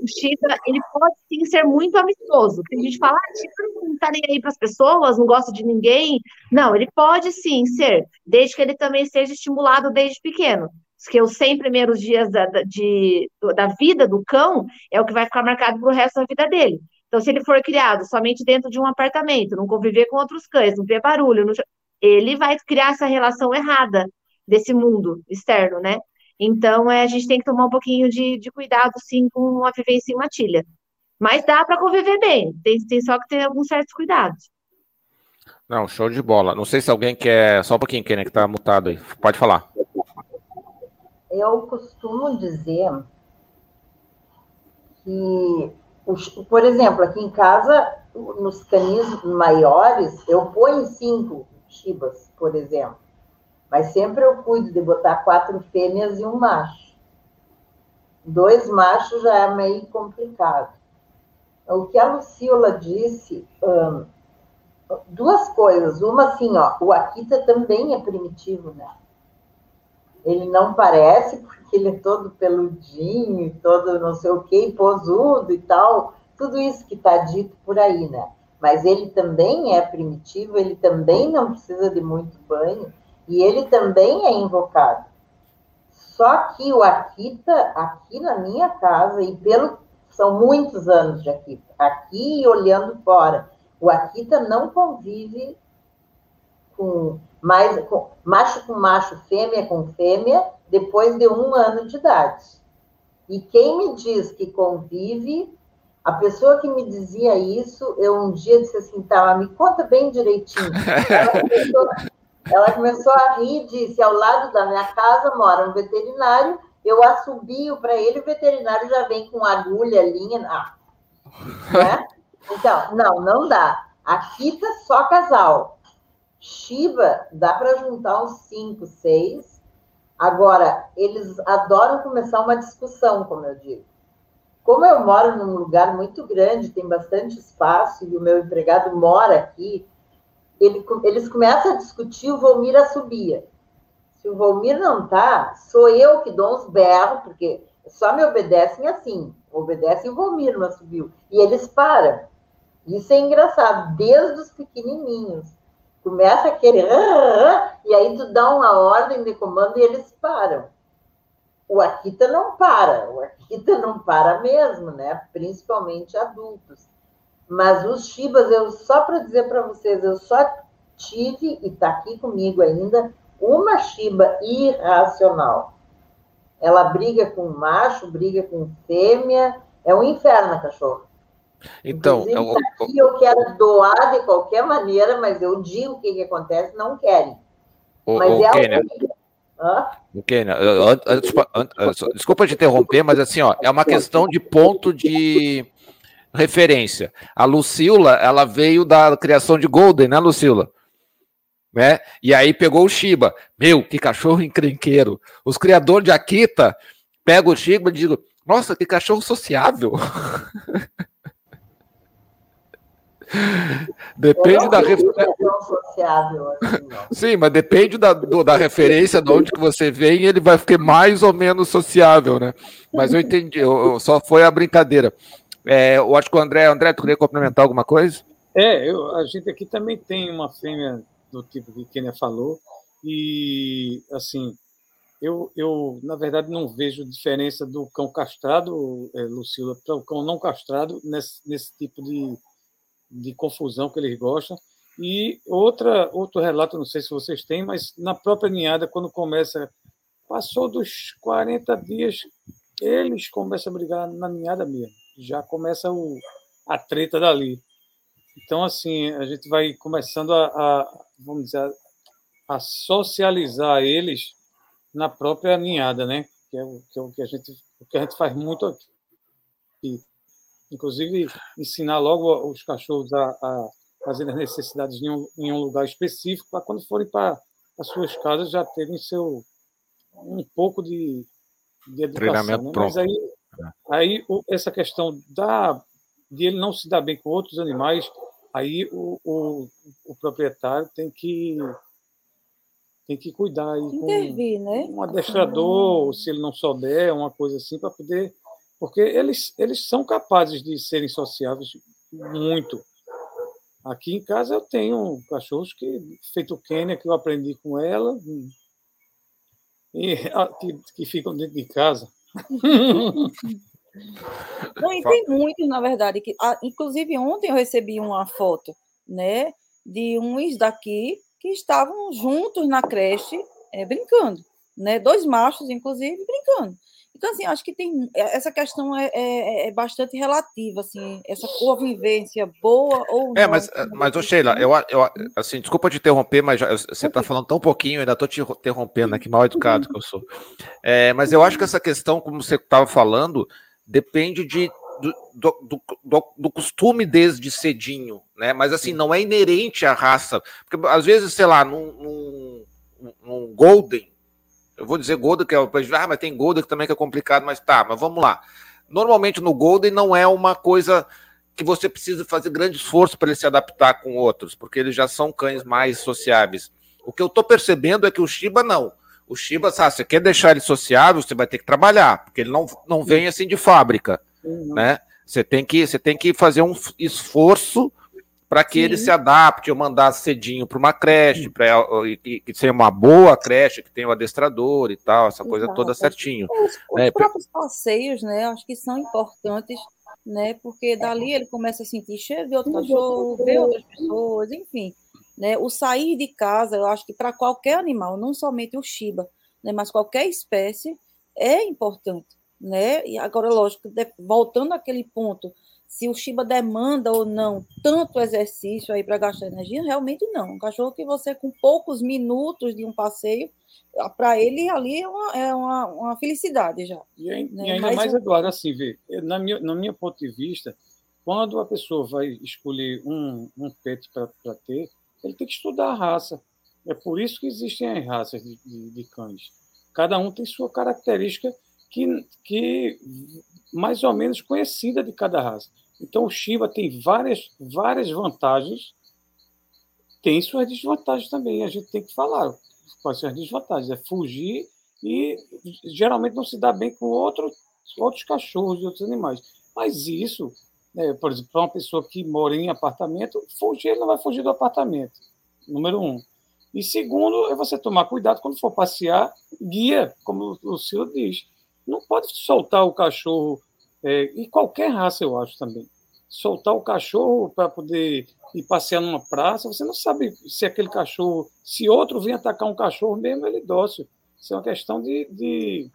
o Chica, ele pode sim ser muito amistoso. Tem gente que fala, ah, Chica não tá nem aí para as pessoas, não gosta de ninguém. Não, ele pode sim ser, desde que ele também seja estimulado desde pequeno. Porque os 100 primeiros dias da, de, da vida do cão é o que vai ficar marcado para o resto da vida dele. Então, se ele for criado somente dentro de um apartamento, não conviver com outros cães, não ver barulho, não... ele vai criar essa relação errada desse mundo externo, né? Então, é, a gente tem que tomar um pouquinho de, de cuidado, sim, com a vivência em matilha. Mas dá para conviver bem, tem, tem só que ter alguns certos cuidados. Não, show de bola. Não sei se alguém quer. Só um pouquinho, Kenny, que está mutado aí. Pode falar. Eu costumo dizer que, por exemplo, aqui em casa, nos canis maiores, eu ponho cinco chibas, por exemplo. Mas sempre eu cuido de botar quatro fêmeas e um macho. Dois machos já é meio complicado. O que a Lucila disse, duas coisas. Uma, assim, ó, o Akita também é primitivo, né? Ele não parece, porque ele é todo peludinho, todo não sei o quê, posudo e tal. Tudo isso que está dito por aí, né? Mas ele também é primitivo, ele também não precisa de muito banho. E ele também é invocado. Só que o Akita, aqui na minha casa, e pelo são muitos anos de Akita, aqui e olhando fora, o Akita não convive com mais com, macho com macho, fêmea com fêmea, depois de um ano de idade. E quem me diz que convive A pessoa que me dizia isso, eu um dia disse assim, tá, me conta bem direitinho. Ela começou, ela começou a rir e disse, ao lado da minha casa mora um veterinário, eu assobio para ele, o veterinário já vem com agulha, linha, ah, né? Então, não, não dá. Aqui tá só casal. Shiba, dá para juntar uns cinco, seis. Agora, eles adoram começar uma discussão, como eu digo. Como eu moro num lugar muito grande, tem bastante espaço, e o meu empregado mora aqui, ele, eles começam a discutir, o Volmir assobia. Se o Volmir não tá, sou eu que dou uns berros, porque só me obedecem assim. Obedecem o Volmir no assobio. E eles param. Isso é engraçado, desde os pequenininhos começa a querer, e aí tu dá uma ordem de comando e eles param. O Akita não para, o Akita não para mesmo, né? Principalmente adultos. Mas os Shibas, eu só para dizer para vocês, eu só tive e está aqui comigo ainda uma Shiba irracional. Ela briga com macho, briga com fêmea, é um inferno a cachorra. Então, eu, aqui eu quero doar de qualquer maneira, mas eu digo o que, que acontece, não querem. O, mas o é Kênia, o Kênia, desculpa te interromper, mas assim, ó, é uma questão de ponto de referência. A Lucila, ela veio da criação de Golden, né, Lucila? Né? E aí pegou o Shiba. Meu, que cachorro encrenqueiro. Os criadores de Akita pegam o Shiba e dizem: Nossa, que cachorro sociável. Depende da referência. Assim, Sim, mas depende da, do, da referência de onde que você vem, ele vai ficar mais ou menos sociável, né? Mas eu entendi, eu, eu só foi a brincadeira. É, eu acho que o André, André, tu queria complementar alguma coisa? É, eu, a gente aqui também tem uma fêmea do tipo que Kenia falou, e assim, eu, eu na verdade não vejo diferença do cão castrado, é, Lucila, para o cão não castrado nesse, nesse tipo de, de confusão que eles gostam. E outra, outro relato, não sei se vocês têm, mas na própria ninhada, quando começa, passou dos 40 dias, eles começam a brigar na ninhada mesmo. Já começa o, a treta dali. Então, assim, a gente vai começando a, a vamos dizer, a, a, socializar eles na própria ninhada, né? Que é, o, que é o que a gente, o que a gente faz muito aqui inclusive ensinar logo os cachorros a, a fazer as necessidades em um, em um lugar específico, para quando forem para as suas casas já terem seu um pouco de, de educação. Treinamento né? Mas aí, aí essa questão da, de ele não se dar bem com outros animais, aí o, o, o proprietário tem que tem que cuidar aí Intervir, com né? um adestrador, se ele não souber, uma coisa assim, para poder porque eles, eles são capazes de serem sociáveis muito. Aqui em casa eu tenho cachorros que, feito Quênia, que eu aprendi com ela, e que, que ficam dentro de casa. Não, e tem muitos, na verdade. Que, ah, inclusive, ontem eu recebi uma foto né, de uns daqui que estavam juntos na creche é, brincando. Né, dois machos, inclusive, brincando. Então, assim, acho que tem é, essa questão é, é, é bastante relativa, assim, essa convivência boa ou é, não. É, mas, mas ô Sheila, eu, eu, assim, desculpa te interromper, mas já, você está falando tão pouquinho, ainda estou te interrompendo, aqui, mal educado que eu sou. É, mas eu acho que essa questão, como você estava falando, depende de, do, do, do, do, costume desde cedinho, né? Mas assim, não é inerente à raça. Porque às vezes, sei lá, num, num, num Golden eu vou dizer Golden, que é o. Ah, mas tem Golden que também que é complicado, mas tá, mas vamos lá. Normalmente no Golden não é uma coisa que você precisa fazer grande esforço para ele se adaptar com outros, porque eles já são cães mais sociáveis. O que eu estou percebendo é que o Shiba não. O Shiba, sabe, você quer deixar ele sociável, você vai ter que trabalhar, porque ele não, não vem assim de fábrica, uhum. né? Você tem que você tem que fazer um esforço para que Sim. ele se adapte, eu mandar cedinho para uma creche, para que, seja uma boa creche, que tenha o um adestrador e tal, essa coisa Exato. toda certinho. Os, né? os próprios passeios, né, acho que são importantes, né, porque dali ele começa a sentir cheiro de outro cachorro, ver outras pessoas, enfim. Né, o sair de casa, eu acho que para qualquer animal, não somente o Shiba, né, mas qualquer espécie, é importante. Né? E agora, lógico, voltando àquele ponto se o Shiba demanda ou não tanto exercício aí para gastar energia, realmente não. Um cachorro que você, com poucos minutos de um passeio, para ele ali é uma, é uma, uma felicidade já. E, né? e ainda mais, um... Eduardo, assim, vê, na minha, na minha ponto de vista, quando a pessoa vai escolher um, um pet para ter, ele tem que estudar a raça. É por isso que existem as raças de, de, de cães. Cada um tem sua característica que, que mais ou menos conhecida de cada raça. Então o Shiba tem várias, várias vantagens, tem suas desvantagens também. A gente tem que falar quais são as desvantagens. É fugir e geralmente não se dá bem com outro, outros cachorros e outros animais. Mas isso, né, por exemplo, para uma pessoa que mora em apartamento, fugir, ele não vai fugir do apartamento. Número um. E segundo, é você tomar cuidado quando for passear, guia, como o Ciro diz. Não pode soltar o cachorro, é, e qualquer raça eu acho também. Soltar o cachorro para poder ir passear numa praça, você não sabe se aquele cachorro, se outro vem atacar um cachorro, mesmo ele dócil. Isso é uma questão de, de,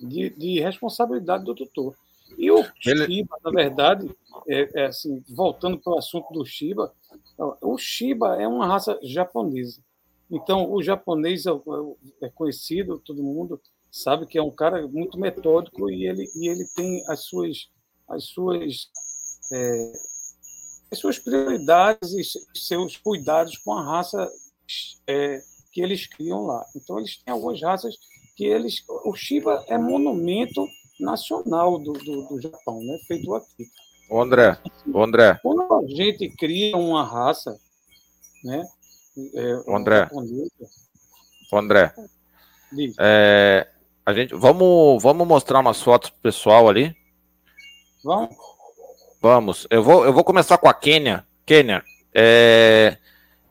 de, de responsabilidade do tutor. E o ele... Shiba, na verdade, é, é assim, voltando para o assunto do Shiba, o Shiba é uma raça japonesa. Então, o japonês é, é, é conhecido, todo mundo sabe que é um cara muito metódico e ele, e ele tem as suas, as suas, é, as suas prioridades e seus cuidados com a raça é, que eles criam lá. Então, eles têm algumas raças que eles. O Shiba é monumento nacional do, do, do Japão, né? feito aqui. André, André. Quando a gente cria uma raça, né? É, André. André. É, a gente, vamos, vamos mostrar umas fotos pro pessoal ali. Vamos. Vamos. Eu vou, eu vou começar com a Kênia. Kênia, é,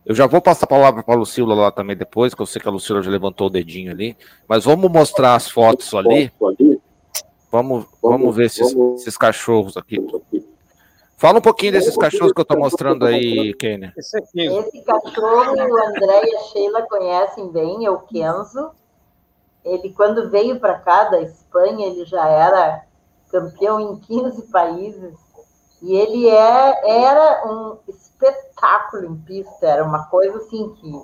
eu já vou passar a palavra para a Lucila lá também depois, que eu sei que a Lucila já levantou o dedinho ali. Mas vamos mostrar as fotos ali. Vamos, vamos ver esses, esses cachorros aqui. Fala um pouquinho desses cachorros que eu estou mostrando aí, Kênia. Esse, Esse cachorro o André e a Sheila conhecem bem, é o Kenzo. Ele, quando veio para cá da Espanha, ele já era campeão em 15 países. E ele é, era um espetáculo em pista, era uma coisa assim que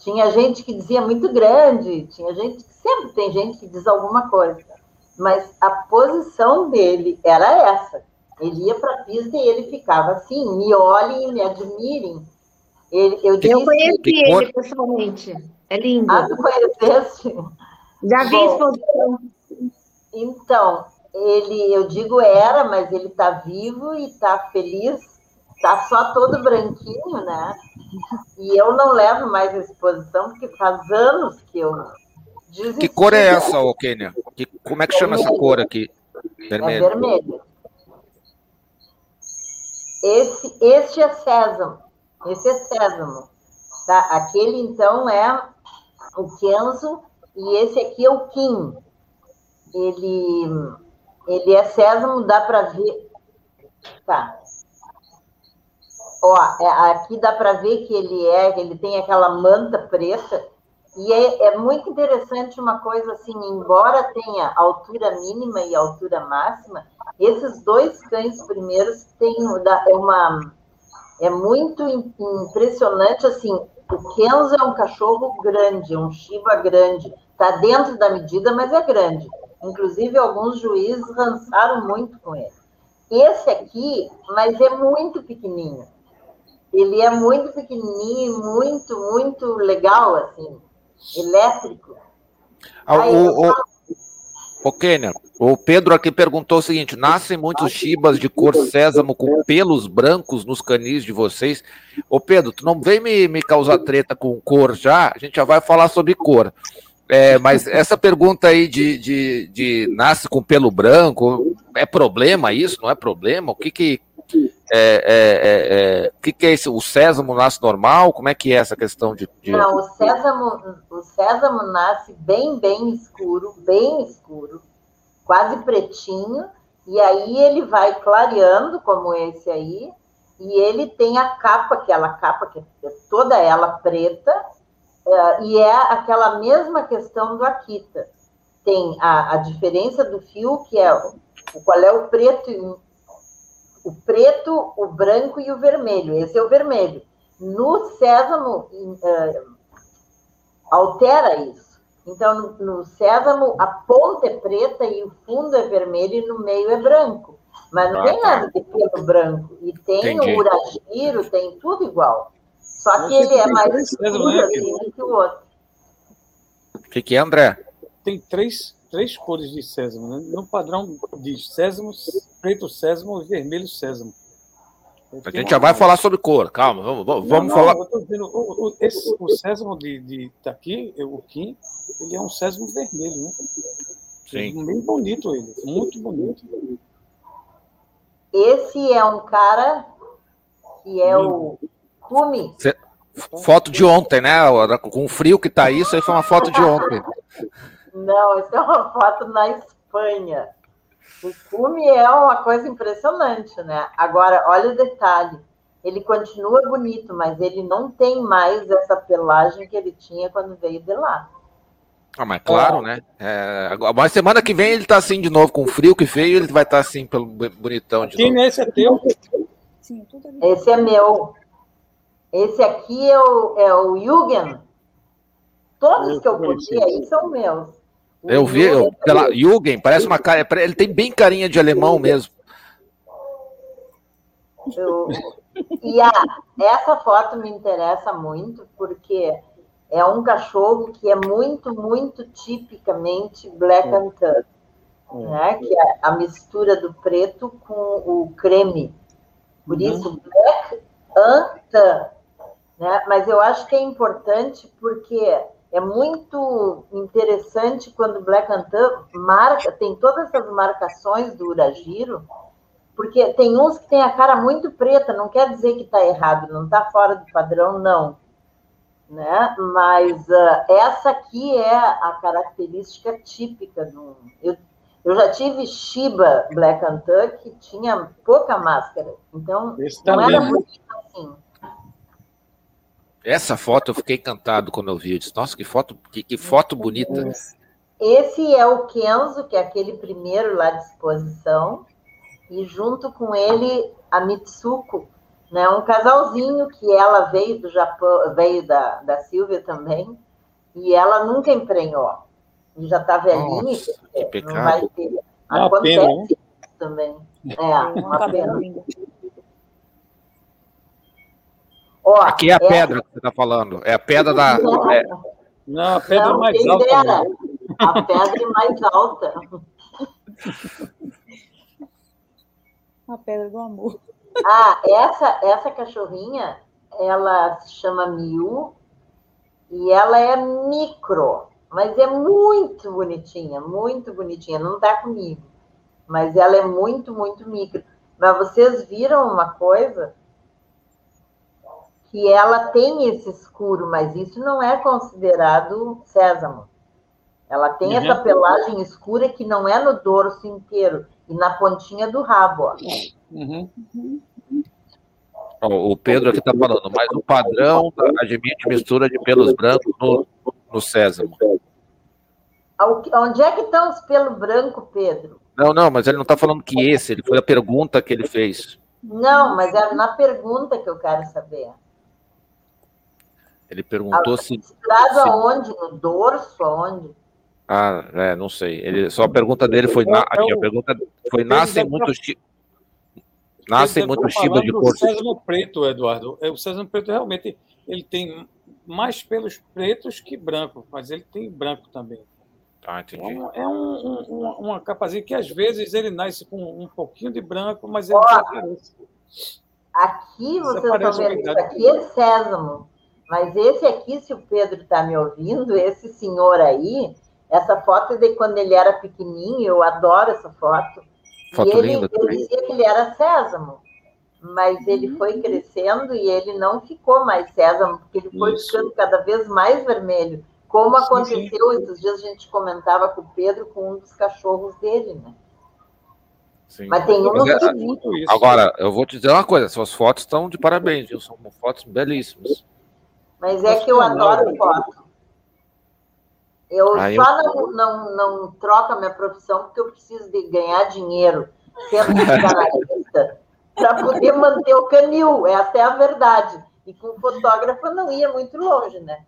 tinha gente que dizia muito grande, tinha gente que sempre tem gente que diz alguma coisa, mas a posição dele era essa. Ele ia para a pista e ele ficava assim, me olhem, me admirem. Ele, eu, disse, eu conheci ele pessoalmente. É lindo. Ah, tu conheceste? Já vi exposição. Então, ele, eu digo era, mas ele está vivo e está feliz, está só todo branquinho, né? E eu não levo mais a exposição, porque faz anos que eu desisti. Que cor é essa, ô Kênia? Que, como é que chama essa cor aqui? Vermelho. É vermelho. Esse, este é sésamo. Esse é sésamo. Tá? Aquele, então, é o Kenzo e esse aqui é o Kim. Ele, ele é sésamo, dá para ver. Tá. Ó, é, aqui dá para ver que ele é, ele tem aquela manta preta. E é, é, muito interessante uma coisa assim, embora tenha altura mínima e altura máxima, esses dois cães primeiros têm é uma é muito impressionante assim. O Kenzo é um cachorro grande, um Shiba grande, está dentro da medida, mas é grande. Inclusive, alguns juízes rançaram muito com ele. Esse aqui, mas é muito pequenininho. Ele é muito pequenininho, muito, muito legal, assim, elétrico. Ah, o, o, o Kênia, o Pedro aqui perguntou o seguinte: nascem muitos chibas de cor sésamo com pelos brancos nos canis de vocês? Ô Pedro, tu não vem me, me causar treta com cor já? A gente já vai falar sobre cor. É, mas essa pergunta aí de, de, de, nasce com pelo branco, é problema isso? Não é problema? O que que é, é, é, é que, que é isso? O sésamo nasce normal? Como é que é essa questão de, de... Não, o sésamo, o sésamo nasce bem, bem escuro, bem escuro, quase pretinho, e aí ele vai clareando, como esse aí, e ele tem a capa, aquela capa que é toda ela preta, é, e é aquela mesma questão do Akita. Tem a, a diferença do fio, que é o, qual é o preto o preto, o branco e o vermelho. Esse é o vermelho. No sésamo, uh, altera isso. Então, no, no, sésamo, a ponta é preta e o fundo é vermelho e no meio é branco. Mas não ah, tem tá. nada de pelo branro. E tem Entendi. o uragiro, tem tudo igual. Só que ele é mais escuro né, assim, que o outro. O que, que é, André? Tem três, três cores de sésamo. Né? No padrão diz sésamo, preto sésamo e vermelho sésamo. A gente já vai falar sobre cor, calma, vamos, vamos não, não, falar. Dizendo, o, o, esse, o sésamo de, de daqui, o Kim, ele é um sésamo vermelho, né? Sim. É bem bonito ele, muito bonito. Esse é um cara que é o Kumi. Foto de ontem, né? Com o frio que tá isso, aí foi uma foto de ontem. Não, essa é uma foto na Espanha. O cume é uma coisa impressionante, né? Agora, olha o detalhe. Ele continua bonito, mas ele não tem mais essa pelagem que ele tinha quando veio de lá. Ah, mas claro, é. né? É, mas semana que vem ele tá assim de novo, com o frio que veio, ele vai estar tá assim pelo bonitão de Quem novo. esse é teu? Sim, esse é meu. Esse aqui é o, é o Jürgen. Todos que eu coloquei aí são meus. Eu vi, eu, pela Jürgen, parece uma cara. Ele tem bem carinha de alemão mesmo. Eu, e a, essa foto me interessa muito, porque é um cachorro que é muito, muito tipicamente black and tan, né? que é a mistura do preto com o creme. Por uhum. isso, black and tan. Né? Mas eu acho que é importante porque é muito interessante quando o Black Antan marca, tem todas essas marcações do Uragiro, porque tem uns que tem a cara muito preta, não quer dizer que está errado, não está fora do padrão, não. Né? Mas uh, essa aqui é a característica típica do. Eu, eu já tive Shiba Black Antan que tinha pouca máscara, então não era muito assim. Essa foto eu fiquei encantado quando eu vi. Eu disse, nossa, que foto, que, que foto bonita. Esse é o Kenzo, que é aquele primeiro lá de exposição, e junto com ele a Mitsuko, né? Um casalzinho que ela veio do Japão, veio da, da Silvia também, e ela nunca emprenhou. E já está velhinha, nossa, que pecado. não vai ter. Uma pena, né? também. É, uma pena. Ó, Aqui é a é... pedra que você está falando. É a pedra da. Não, é... não a pedra não, mais alta. Dera. A pedra mais alta. A pedra do amor. Ah, essa, essa cachorrinha, ela se chama Miu e ela é micro, mas é muito bonitinha, muito bonitinha. Não está comigo, mas ela é muito, muito micro. Mas vocês viram uma coisa? Que ela tem esse escuro, mas isso não é considerado sésamo. Ela tem uhum. essa pelagem escura que não é no dorso inteiro e na pontinha do rabo. Ó. Uhum. O Pedro aqui está falando, mas o padrão admite mistura de pelos brancos no, no sésamo. Onde é que estão os pelos brancos, Pedro? Não, não, mas ele não está falando que esse, ele foi a pergunta que ele fez. Não, mas é na pergunta que eu quero saber. Ele perguntou se. Misturado se... aonde? No dorso? Aonde? Ah, é, não sei. Ele, só a pergunta dele foi. Na, aqui, a pergunta foi: nascem muitos. Nascem muito chiba de cor. O César Preto, Eduardo. É, o César Preto realmente ele tem mais pelos pretos que branco, mas ele tem branco também. Ah, entendi. É, um, um, uma capazinha que às vezes ele nasce com um pouquinho de branco, mas ele desaparece. Aqui vocês estão vendo, isso aqui é sésamo. Mas esse aqui, se o Pedro está me ouvindo, esse senhor aí, essa foto de quando ele era pequenininho, eu adoro essa foto. foto e ele, linda eu dizia que ele era sésamo, mas ele uhum. foi crescendo e ele não ficou mais sésamo, porque ele foi Isso. ficando cada vez mais vermelho. Como aconteceu, sim, sim. esses dias a gente comentava com o Pedro com um dos cachorros dele, né? Sim. Mas tem uns é, que Agora, eu vou te dizer uma coisa: suas fotos estão de parabéns, viu? São fotos belíssimas. Mas é que eu adoro foto. Eu ah, só eu... Não, não, não troco a minha profissão porque eu preciso de ganhar dinheiro, sendo jornalista. para poder manter o canil. Essa é a verdade. E com o fotógrafo não ia muito longe, né?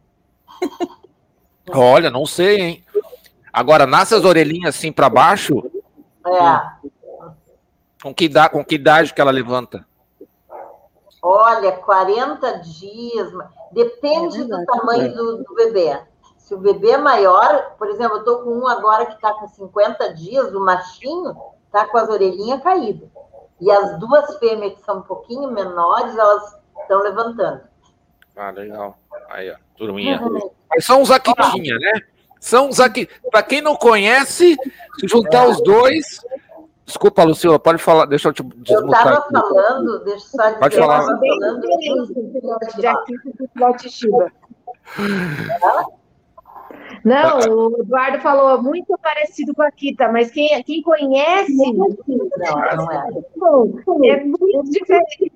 Olha, não sei, hein? Agora, nasce as orelhinhas assim para baixo. É. Com que, idade, com que idade que ela levanta? Olha, 40 dias. Depende é do tamanho do, do, bebê. Se o bebê é maior, por exemplo, eu estou com um agora que está com 50 dias, o machinho está com as orelhinhas caídas. E as duas fêmeas que são um pouquinho menores, elas estão levantando. Ah, legal. Aí, ó, turminha. Mas são os Aquitinha, né? São os aqui. Para quem não conhece, se juntar os dois. Desculpa, Lucila, pode falar, deixa eu te desmutar. Eu estava falando, deixa eu só dizer, pode falar. eu estava falando de e. Não, o Eduardo falou muito parecido com a Kita, mas quem, quem conhece. Não, não é. É muito diferente.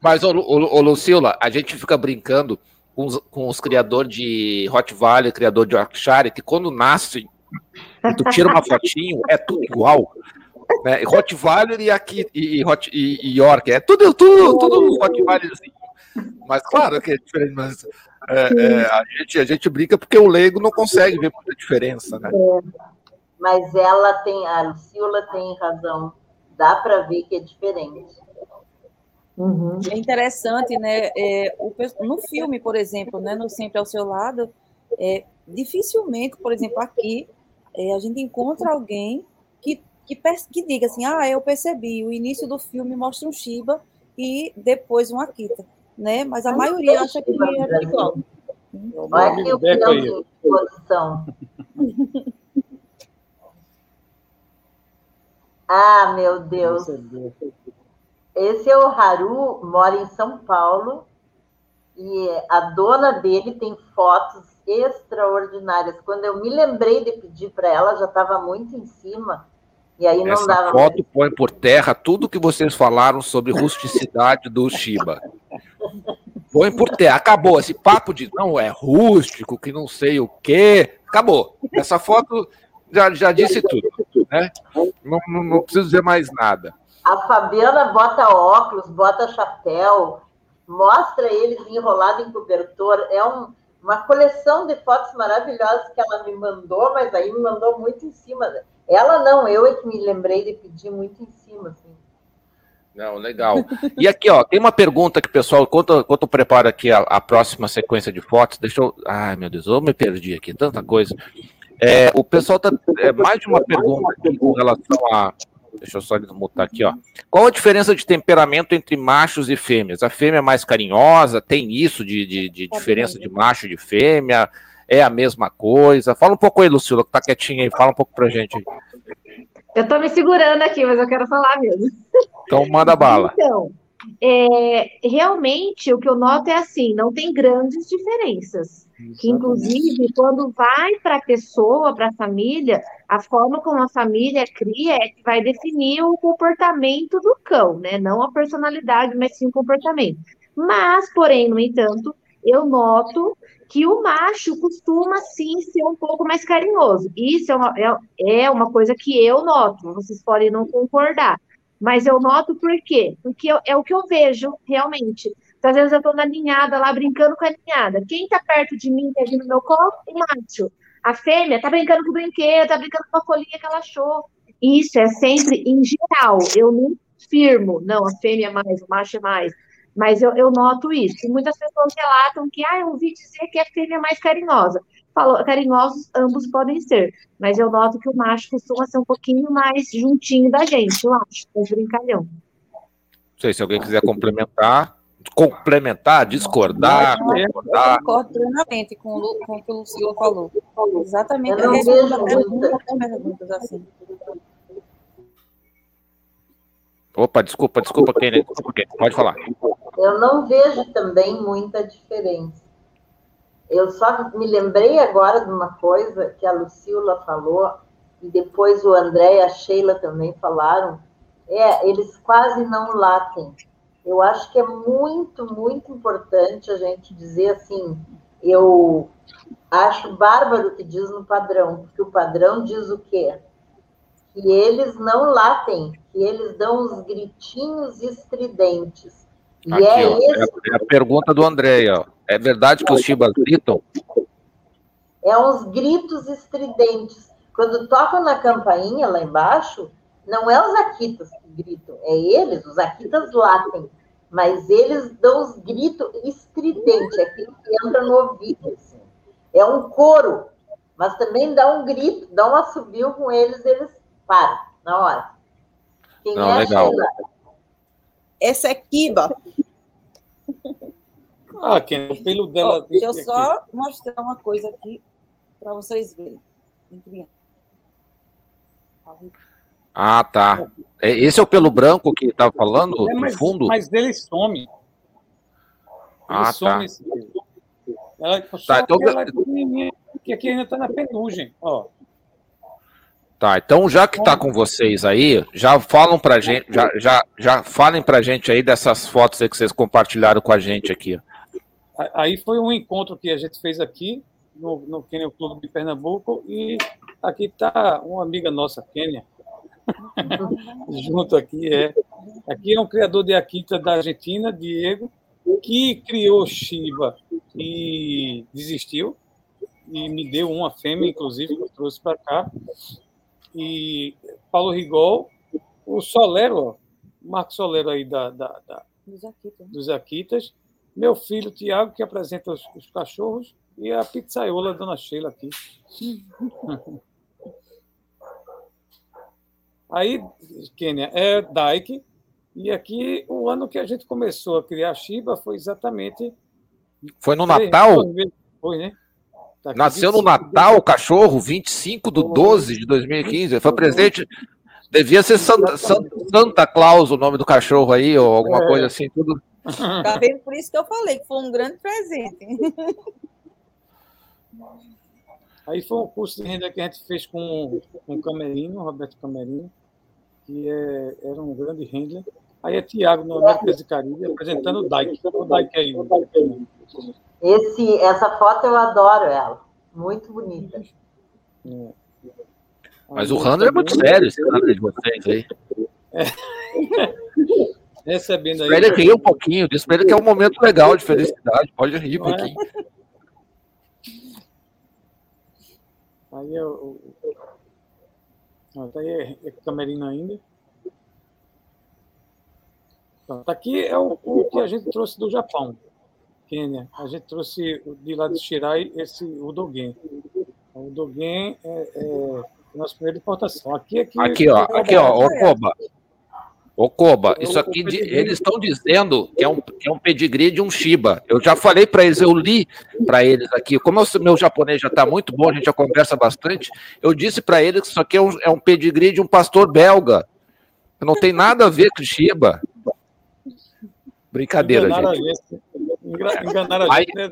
Mas, ô, ô, ô Lucila, a gente fica brincando com os, com os criadores de Rottweiler, criador de Yorkshire, que quando nasce, tu tira uma fotinho, é tudo igual. Né? Rottweiler e aqui e, e, e, York, é tudo, tudo, tudo Rottweiler assim. Mas claro que é diferente, mas é, é, a, gente, a gente brinca porque o leigo não consegue ver muita diferença, né? É. Mas ela tem, a Lucila tem razão, dá para ver que é diferente. Uhum. É interessante, né? É, o, no filme, por exemplo, né, no Sempre ao Seu Lado, é, dificilmente, por exemplo, aqui, é, a gente encontra alguém que, que, diga assim: ah, eu percebi, o início do filme mostra um Shiba e depois um Akita, né? Mas a Não maioria acha que é igual. Olha aqui o final de posição. ah, meu Deus. Esse é o Haru, mora em São Paulo, e a dona dele tem fotos extraordinárias. Quando eu me lembrei de pedir para ela, já estava muito em cima. E aí não Essa dava. foto mais. põe por terra tudo que vocês falaram sobre rusticidade do Shiba. Põe por terra. Acabou. Esse papo de não é rústico, que não sei o quê. Acabou. Essa foto já, já disse tudo. Né? Não, não, não preciso dizer mais nada. A Fabiana bota óculos, bota chapéu, mostra eles enrolados em cobertor. É um, uma coleção de fotos maravilhosas que ela me mandou, mas aí me mandou muito em cima. Ela não, eu é que me lembrei de pedir muito em cima. Assim. Não, legal. E aqui, ó, tem uma pergunta que pessoal, enquanto, enquanto eu preparo aqui a, a, próxima sequência de fotos, deixa eu. Ai, meu Deus, eu me perdi aqui, tanta coisa. É, o pessoal tá. É, mais de uma pergunta aqui com relação a Deixa eu só desmutar aqui, ó. Qual a diferença de temperamento entre machos e fêmeas? A fêmea é mais carinhosa? Tem isso de, de, de diferença de macho e de fêmea? É a mesma coisa? Fala um pouco aí, Lucila, que tá quietinha aí. Fala um pouco pra gente aí. Eu tô me segurando aqui, mas eu quero falar mesmo. Então, manda bala. Então, é, realmente, o que eu noto é assim, não tem grandes diferenças. Que, inclusive, quando vai para a pessoa, para a família, a forma como a família cria é que vai definir o comportamento do cão, né? Não a personalidade, mas sim o comportamento. Mas, porém, no entanto, eu noto que o macho costuma sim ser um pouco mais carinhoso. Isso é uma, é, é uma coisa que eu noto, vocês podem não concordar. Mas eu noto por quê? Porque eu, é o que eu vejo realmente. Então, às vezes eu estou na ninhada lá brincando com a ninhada. Quem está perto de mim, aqui no meu colo, o macho. A fêmea está brincando com o brinquedo, está brincando com a colinha que ela achou. Isso é sempre em geral. Eu não firmo, não, a fêmea é mais, o macho é mais. Mas eu, eu noto isso. E muitas pessoas relatam que, ah, eu ouvi dizer que a fêmea é mais carinhosa falou, carinhosos ambos podem ser, mas eu noto que o macho costuma ser um pouquinho mais juntinho da gente, eu acho, mais brincalhão. Não sei se alguém quiser complementar, complementar, discordar, eu concordar. Eu concordo plenamente com, com o que o Lucilo falou. Exatamente. Eu não vejo perguntas assim. Opa, desculpa, desculpa, quem, desculpa, quem, pode falar. Eu não vejo também muita diferença. Eu só me lembrei agora de uma coisa que a Lucila falou, e depois o André e a Sheila também falaram, é, eles quase não latem. Eu acho que é muito, muito importante a gente dizer assim, eu acho bárbaro o que diz no padrão, porque o padrão diz o quê? que eles não latem, que eles dão uns gritinhos estridentes. E Aqui, é, ó, esse... é, a pergunta do André, ó. É verdade que os chibas gritam? É uns gritos estridentes. Quando tocam na campainha lá embaixo, não é os Akitas que gritam, é eles, os Akitas latem. Mas eles dão uns gritos estridentes, aquilo que entra no ouvido. Assim. É um coro, mas também dá um grito, dá um assobio com eles, eles param na hora. Quem Não, é legal. Sheila? Essa é Kiba. Ah, quem o pelo dela. Oh, deixa eu só mostrar uma coisa aqui para vocês verem. Ah, tá. É, esse é o pelo branco que estava falando, é, mas, no fundo? Mas ele some. Ele ah, some tá. Ela, tá, então... ela que aqui ainda está na penugem, ó. Tá, então já que está com vocês aí, já falam pra gente, já, já, já falem pra gente aí dessas fotos aí que vocês compartilharam com a gente aqui. Aí foi um encontro que a gente fez aqui no, no Kenya Clube de Pernambuco e aqui está uma amiga nossa, Kênia, junto aqui é. Aqui é um criador de Akita da Argentina, Diego, que criou Shiba e desistiu e me deu uma fêmea, inclusive, que eu trouxe para cá. E Paulo Rigol, o Solero, Marco Solero aí da, da, da dos, Akitas. dos Akitas, meu filho Tiago, que apresenta os, os, cachorros, e a pizzaiola Dona Sheila aqui. aí, Kênia, é Daik, e aqui o ano que a gente começou a criar Shiba foi exatamente. Foi no Natal? Foi, né? Tá Nasceu no Natal o cachorro, 25 de 12 de 2015. Foi presente. Devia ser Santa, Santa, Santa Claus o nome do cachorro aí, ou alguma é. coisa assim, tudo. Tá vendo? Por isso que eu falei que foi um grande presente. Aí foi um curso de renda que a gente fez com, com o Camerino, Roberto Camerino, que é, era um grande renda. Aí é Tiago, no América de Caribe, apresentando o Dyke. O Dyke aí. Dyke aí. Esse, essa foto eu adoro ela. Muito bonita. É. Mas o Randall é muito sério, esse Randall de vocês aí. É. Recebendo aí. Ele rir um pouquinho, pra ele que é um momento legal de felicidade. Pode rir um é? pouquinho. Aí eu. Ah, tá aí é, é camerino ainda. Pronto, aqui é o, o que a gente trouxe do Japão. Quênia, a gente trouxe de lá de Shirai esse o Dogen. O Dogen é, é nossa primeira importação. Aqui, aqui, aqui ó, aqui, ó, Ocoba. Ocoba, isso aqui eles estão dizendo que é, um, que é um pedigree de um Shiba. Eu já falei para eles, eu li para eles aqui. Como o meu japonês já está muito bom, a gente já conversa bastante. Eu disse para eles que isso aqui é um, é um pedigree de um pastor belga. Não tem nada a ver com Shiba. Brincadeira, gente. Enganaram a gente, né?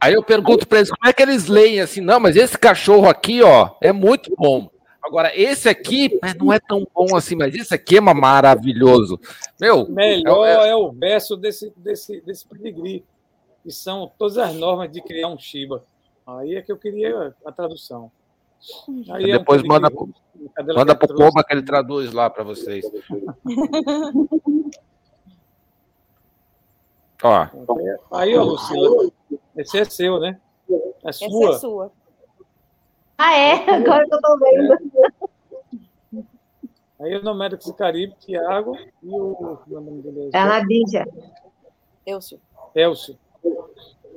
Aí eu pergunto para eles como é que eles leem assim, não, mas esse cachorro aqui, ó, é muito bom. Agora, esse aqui não é tão bom assim, mas esse aqui é maravilhoso. Meu, melhor é, é... é o verso desse, desse, desse pedigree, que são todas as normas de criar um Shiba. Aí é que eu queria a tradução. Aí é depois um manda, manda pro Koba que ele traduz lá para vocês. Ó. Aí, ó, Lucila. Esse é seu, né? É sua. Essa é sua. Ah, é? Agora que eu tô vendo. É. Aí o nome é do Caribe, Tiago e o. o nome dele é a Nadija. Elcio. Elcio.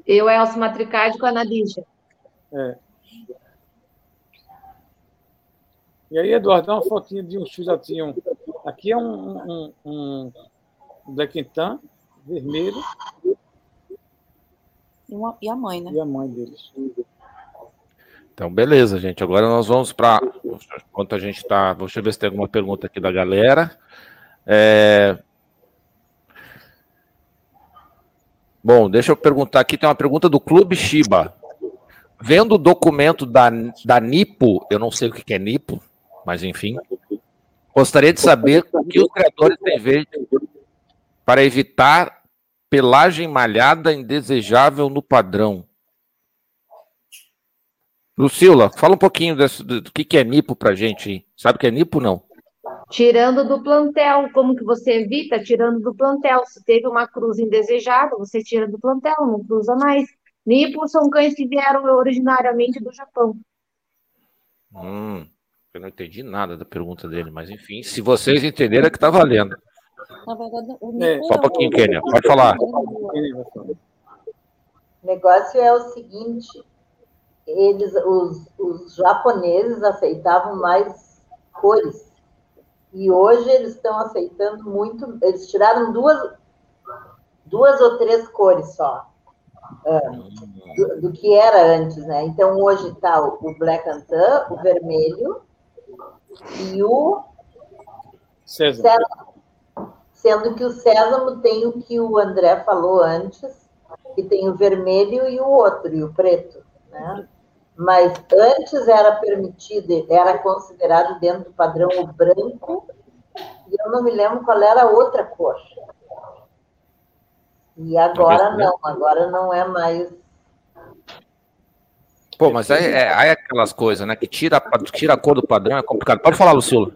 Eu, Elcio Matricade, com a Nadija. É. E aí, Eduardo, dá uma fotinha de um filhotinho. Aqui é um, um, um Black Tan, vermelho. E, uma, e a mãe, né? E a mãe deles. Então, beleza, gente. Agora nós vamos para. Enquanto a gente está. Deixa eu ver se tem alguma pergunta aqui da galera. É... Bom, deixa eu perguntar aqui. Tem uma pergunta do Clube Shiba. Vendo o documento da, da NIPO, eu não sei o que é NIPO, mas enfim. Gostaria de saber o que os criadores têm feito para evitar pelagem malhada indesejável no padrão. Lucila, fala um pouquinho desse, do, do que, que é NIPO pra gente. Sabe o que é NIPO, não? Tirando do plantel, como que você evita? Tirando do plantel. Se teve uma cruz indesejada, você tira do plantel, não cruza mais. Nipo são cães que vieram originariamente do Japão. Hum, eu não entendi nada da pergunta dele, mas enfim, se vocês entenderam é que tá valendo. Na verdade, o é, só um pouquinho, Kênia, pode falar. O negócio é o seguinte, eles, os, os japoneses aceitavam mais cores e hoje eles estão aceitando muito. Eles tiraram duas, duas ou três cores só. Uh, do, do, que era antes, né? Então hoje está o, o Black Antan, o vermelho e o Sésamo. Sésamo. Sendo que o sésamo tem o que o André falou antes, que tem o vermelho e o outro, e o preto, né? Mas antes era permitido, era considerado dentro do padrão o branco, e eu não me lembro qual era a outra cor. E agora não, agora não é mais. Pô, mas aí é, é, aquelas coisas, né? Que tira, tira a cor do padrão, é complicado. Pode falar, Lucila.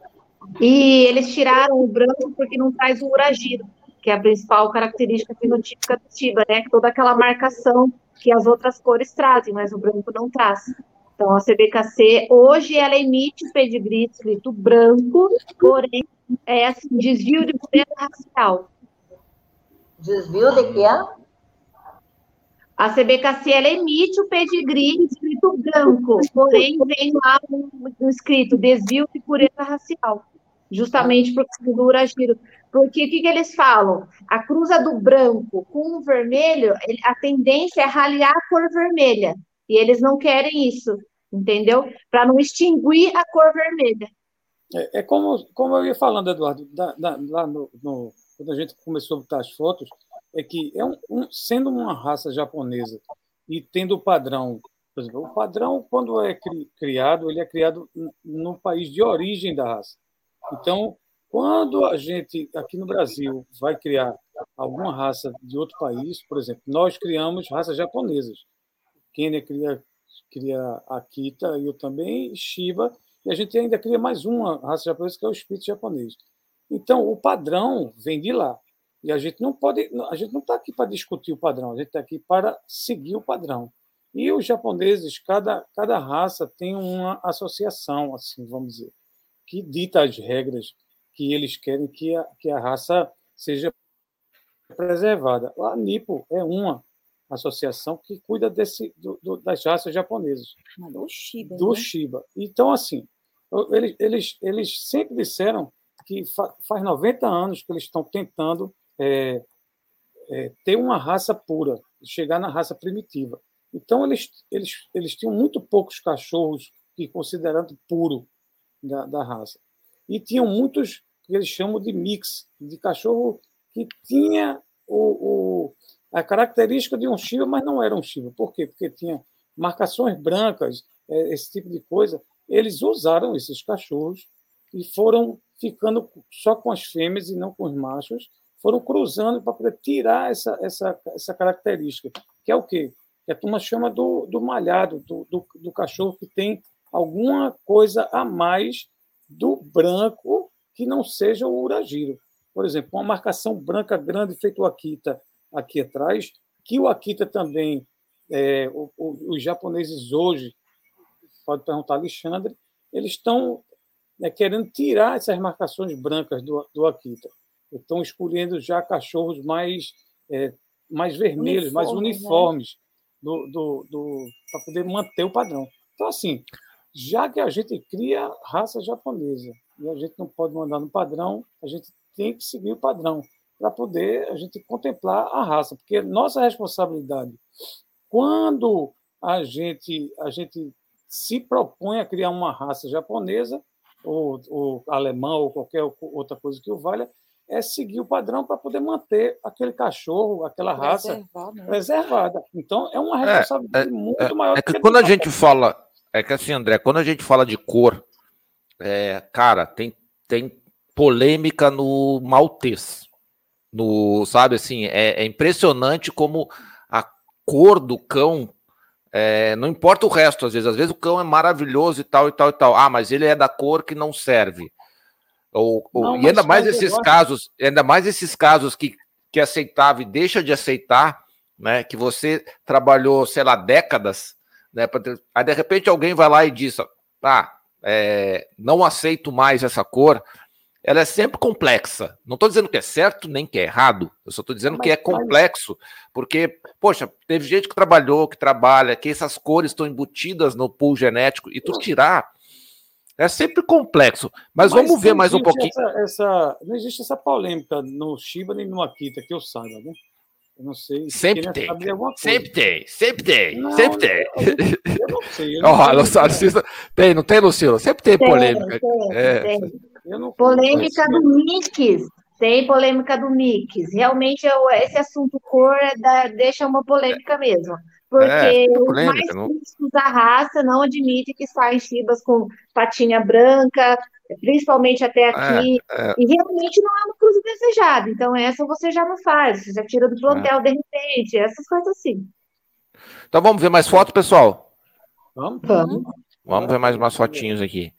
E eles tiraram o branco porque não traz o uragiro, que é a principal característica fenotípica do Tiba, né? Toda aquela marcação que as outras cores trazem, mas o branco não traz. Então, a CBKC, hoje, ela emite o pedigree escrito branco, porém, é assim, desvio de pureza racial. Desvio de quê? A CBKC, ela emite o pedigree escrito branco, porém, vem lá um, um escrito desvio de pureza racial, justamente por causa do uragiro. Porque o que, que, eles falam? A cruza do branco com o vermelho, a tendência é raliar a cor vermelha. E eles não querem isso, entendeu? Para não extinguir a cor vermelha. É, é, como, como eu ia falando, Eduardo, da, da, lá no, no, quando a gente começou a botar as fotos, é que é um, um, sendo uma raça japonesa e tendo o padrão, por exemplo, o padrão, quando é cri, criado, ele é criado no país de origem da raça. Então, quando a gente, aqui no Brasil, vai criar alguma raça de outro país, por exemplo, nós criamos raças japonesas. Kenya cria, cria Akita, eu também, Shiba, e a gente ainda cria mais uma raça japonesa, que é o Spitz japonês. Então, o padrão vem de lá. E a gente não pode, a gente não está aqui para discutir o padrão, a gente está aqui para seguir o padrão. E os japoneses, cada, cada raça tem uma associação, assim, vamos dizer, que dita as regras que eles querem que a, que a raça seja preservada. A NIPO é uma associação que cuida desse, do, do, das raças japonesas. Do Shiba. Do né? Shiba. Então, assim, eles, eles, eles sempre disseram que fa, faz 90 anos que eles estão tentando é, é, ter uma raça pura, chegar na raça primitiva. Então, eles, eles, eles tinham muito poucos cachorros que considerando puro da, da raça. E tinham muitos que eles chamam de mix, de cachorro que tinha o, o, a característica de um Shiba, mas não era um Shiba. Por quê? Porque tinha marcações brancas, é, esse tipo de coisa. Eles usaram esses cachorros e foram ficando só com as fêmeas e não com os machos, foram cruzando para poder tirar essa, essa, essa característica, que é o quê? Que a turma chama do, do malhado, do, do, do cachorro que tem alguma coisa a mais do branco que não seja o Uragiro. Por exemplo, uma marcação branca grande feito o Akita aqui atrás, que o Akita também, é, o, o, os japoneses hoje, pode perguntar Alexandre, eles estão né, querendo tirar essas marcações brancas do, do Akita. Estão escolhendo já cachorros mais, é, mais vermelhos, Uniforme, mais uniformes, né? do, do, do para poder manter o padrão. Então, assim, já que a gente cria raça japonesa e a gente não pode mandar no padrão, a gente tem que seguir o padrão para poder a gente contemplar a raça, porque nossa responsabilidade, quando a gente a gente se propõe a criar uma raça japonesa ou, ou alemã ou qualquer outra coisa que o valha, é seguir o padrão para poder manter aquele cachorro, aquela raça né? preservada. Então é uma é, responsabilidade é, é, muito maior. É que, que quando a gente fala é que assim, André, quando a gente fala de cor, é, cara, tem, tem polêmica no maltês. No, sabe assim, é, é impressionante como a cor do cão É, não importa o resto, às vezes. Às vezes o cão é maravilhoso e tal, e tal, e tal. Ah, mas ele é da cor que não serve. Ou, ou, e ainda mais esses casos, ainda mais esses casos que, que aceitava e deixa de aceitar, né? Que você trabalhou, sei lá, décadas, né? Ter... Aí de repente alguém vai lá e diz: Ah, é, não aceito mais essa cor. Ela é sempre complexa. Não estou dizendo que é certo nem que é errado. Eu só estou dizendo que é complexo, porque, poxa, teve gente que trabalhou, que trabalha, que essas cores estão embutidas no pool genético e tu tirar é sempre complexo. Mas, mas vamos ver mais um pouquinho. Essa, essa, não existe essa polêmica no Shiba nem no Akita, que eu saiba, né? Eu não sei. Sempre tem. Sempre tem. Sempre tem. Não, sempre tem. Eu, eu, não sei. Eu oh, não tem, não tem, Lucila? Sempre tem, tem polêmica. Tem, é. tem. polêmica do Mix. Tem polêmica do Mix. Realmente, esse assunto cor é deixa uma polêmica mesmo porque é, os mais não... da raça não admitem que saem chibas com patinha branca, principalmente até é, aqui, é, é. e realmente não é uma coisa desejada. Então, essa você já não faz, você já tira do plantel é. de repente, essas coisas assim. Então, vamos ver mais fotos, pessoal? Vamos. Vamos, vamos ver mais umas fotinhos aqui.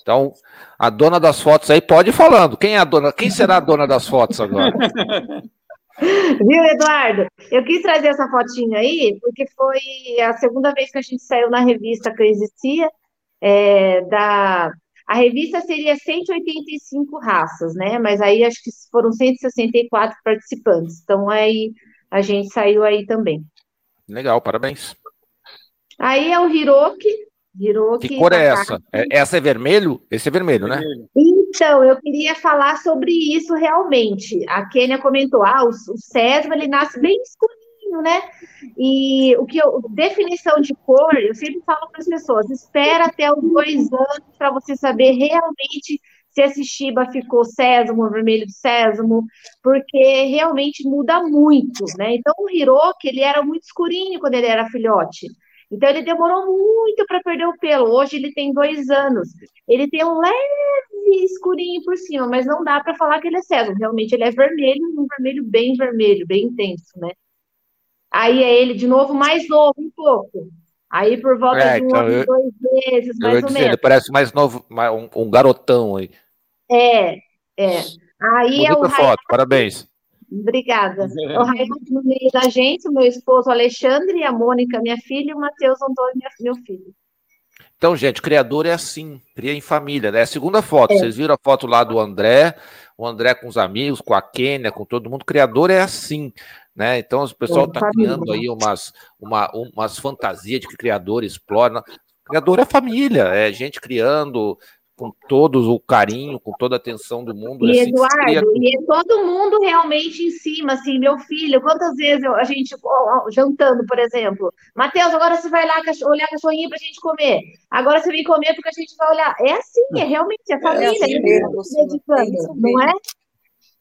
Então, a dona das fotos aí pode ir falando. Quem é a dona? Quem será a dona das fotos agora? Viu, Eduardo? Eu quis trazer essa fotinha aí, porque foi a segunda vez que a gente saiu na revista que existia. É, da... A revista seria 185 raças, né? Mas aí acho que foram 164 participantes. Então aí a gente saiu aí também. Legal, parabéns. Aí é o Hiroki, Hiroki que cor é essa? É, essa é vermelho? Esse é vermelho, né? Então, eu queria falar sobre isso realmente. A Kênia comentou, ah, o, o César, ele nasce bem escurinho, né? E o que eu, definição de cor, eu sempre falo para as pessoas, espera até os dois anos para você saber realmente se esse Shiba ficou sésamo, vermelho sésamo, porque realmente muda muito, né? Então, o Hiroki, ele era muito escurinho quando ele era filhote. Então ele demorou muito para perder o pelo. Hoje ele tem dois anos. Ele tem um leve escurinho por cima, mas não dá para falar que ele é cego. Realmente ele é vermelho, um vermelho bem vermelho, bem intenso, né? Aí é ele de novo mais novo um pouco. Aí por volta é, de um então eu, dois meses, mais ou dizer, menos. Ele parece mais novo, um, um garotão aí. É, é. Aí Bonita é o foto, parabéns. Obrigada. O Raimundo no meio da gente, o meu esposo Alexandre, a Mônica, minha filha, e o Matheus Antônio, meu filho. Então, gente, criador é assim, cria em família, né? A segunda foto, é. vocês viram a foto lá do André, o André com os amigos, com a Kênia, com todo mundo, criador é assim, né? Então, o pessoal está é, criando aí umas, uma, umas fantasias de que criador explora. Criador é família, é gente criando, com todo o carinho, com toda a atenção do mundo. E assim, Eduardo, cria... e é todo mundo realmente em cima, assim, meu filho, quantas vezes eu, a gente, jantando, por exemplo, Matheus, agora você vai lá olhar cachorrinho pra gente comer, agora você vem comer porque a gente vai olhar. É assim, é realmente, é, é família, é assim mesmo, dedicando, não é?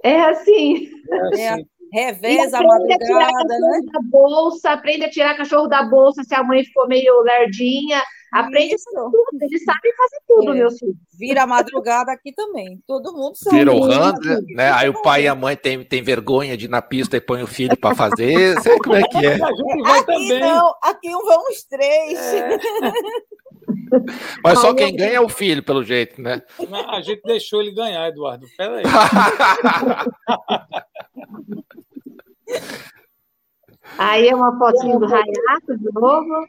É assim. É assim. Reveza a madrugada, né? Da bolsa, aprende a tirar cachorro da bolsa se a mãe ficou meio lerdinha, Aprende isso. tudo, eles sabem fazer tudo, é. meus filhos. Vira a madrugada aqui também, todo mundo sabe. Vira o handler, né? Aí o pai e a mãe tem, tem vergonha de ir na pista e põe o filho para fazer, sei como é que é. Aqui também. não, aqui vão os três. É. Mas só quem ganha é o filho, pelo jeito, né? A gente deixou ele ganhar, Eduardo. Peraí. Aí é uma fotinho do Rayato de novo.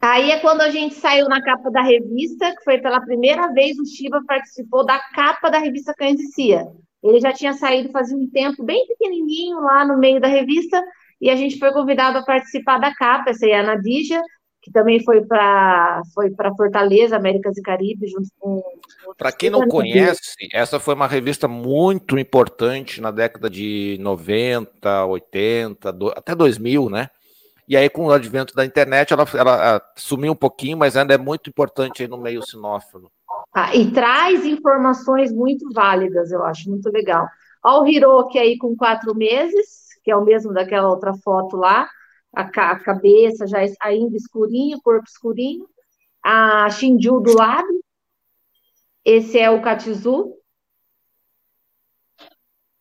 Aí é quando a gente saiu na capa da revista, que foi pela primeira vez o Shiba participou da capa da revista Cia. Ele já tinha saído fazia um tempo bem pequenininho lá no meio da revista e a gente foi convidado a participar da capa. Essa é a Nadija, que também foi para foi para Fortaleza, Américas e Caribe, junto com. Para quem não conhece, essa foi uma revista muito importante na década de 90, 80, do, até 2000, né? E aí, com o advento da internet, ela, ela sumiu um pouquinho, mas ainda é muito importante no meio sinófilo. Ah, e traz informações muito válidas, eu acho, muito legal. Olha o Hiroki aí com quatro meses, que é o mesmo daquela outra foto lá, a, ca a cabeça já ainda escurinho, corpo escurinho. A Shinju do lado, esse é o Katizu,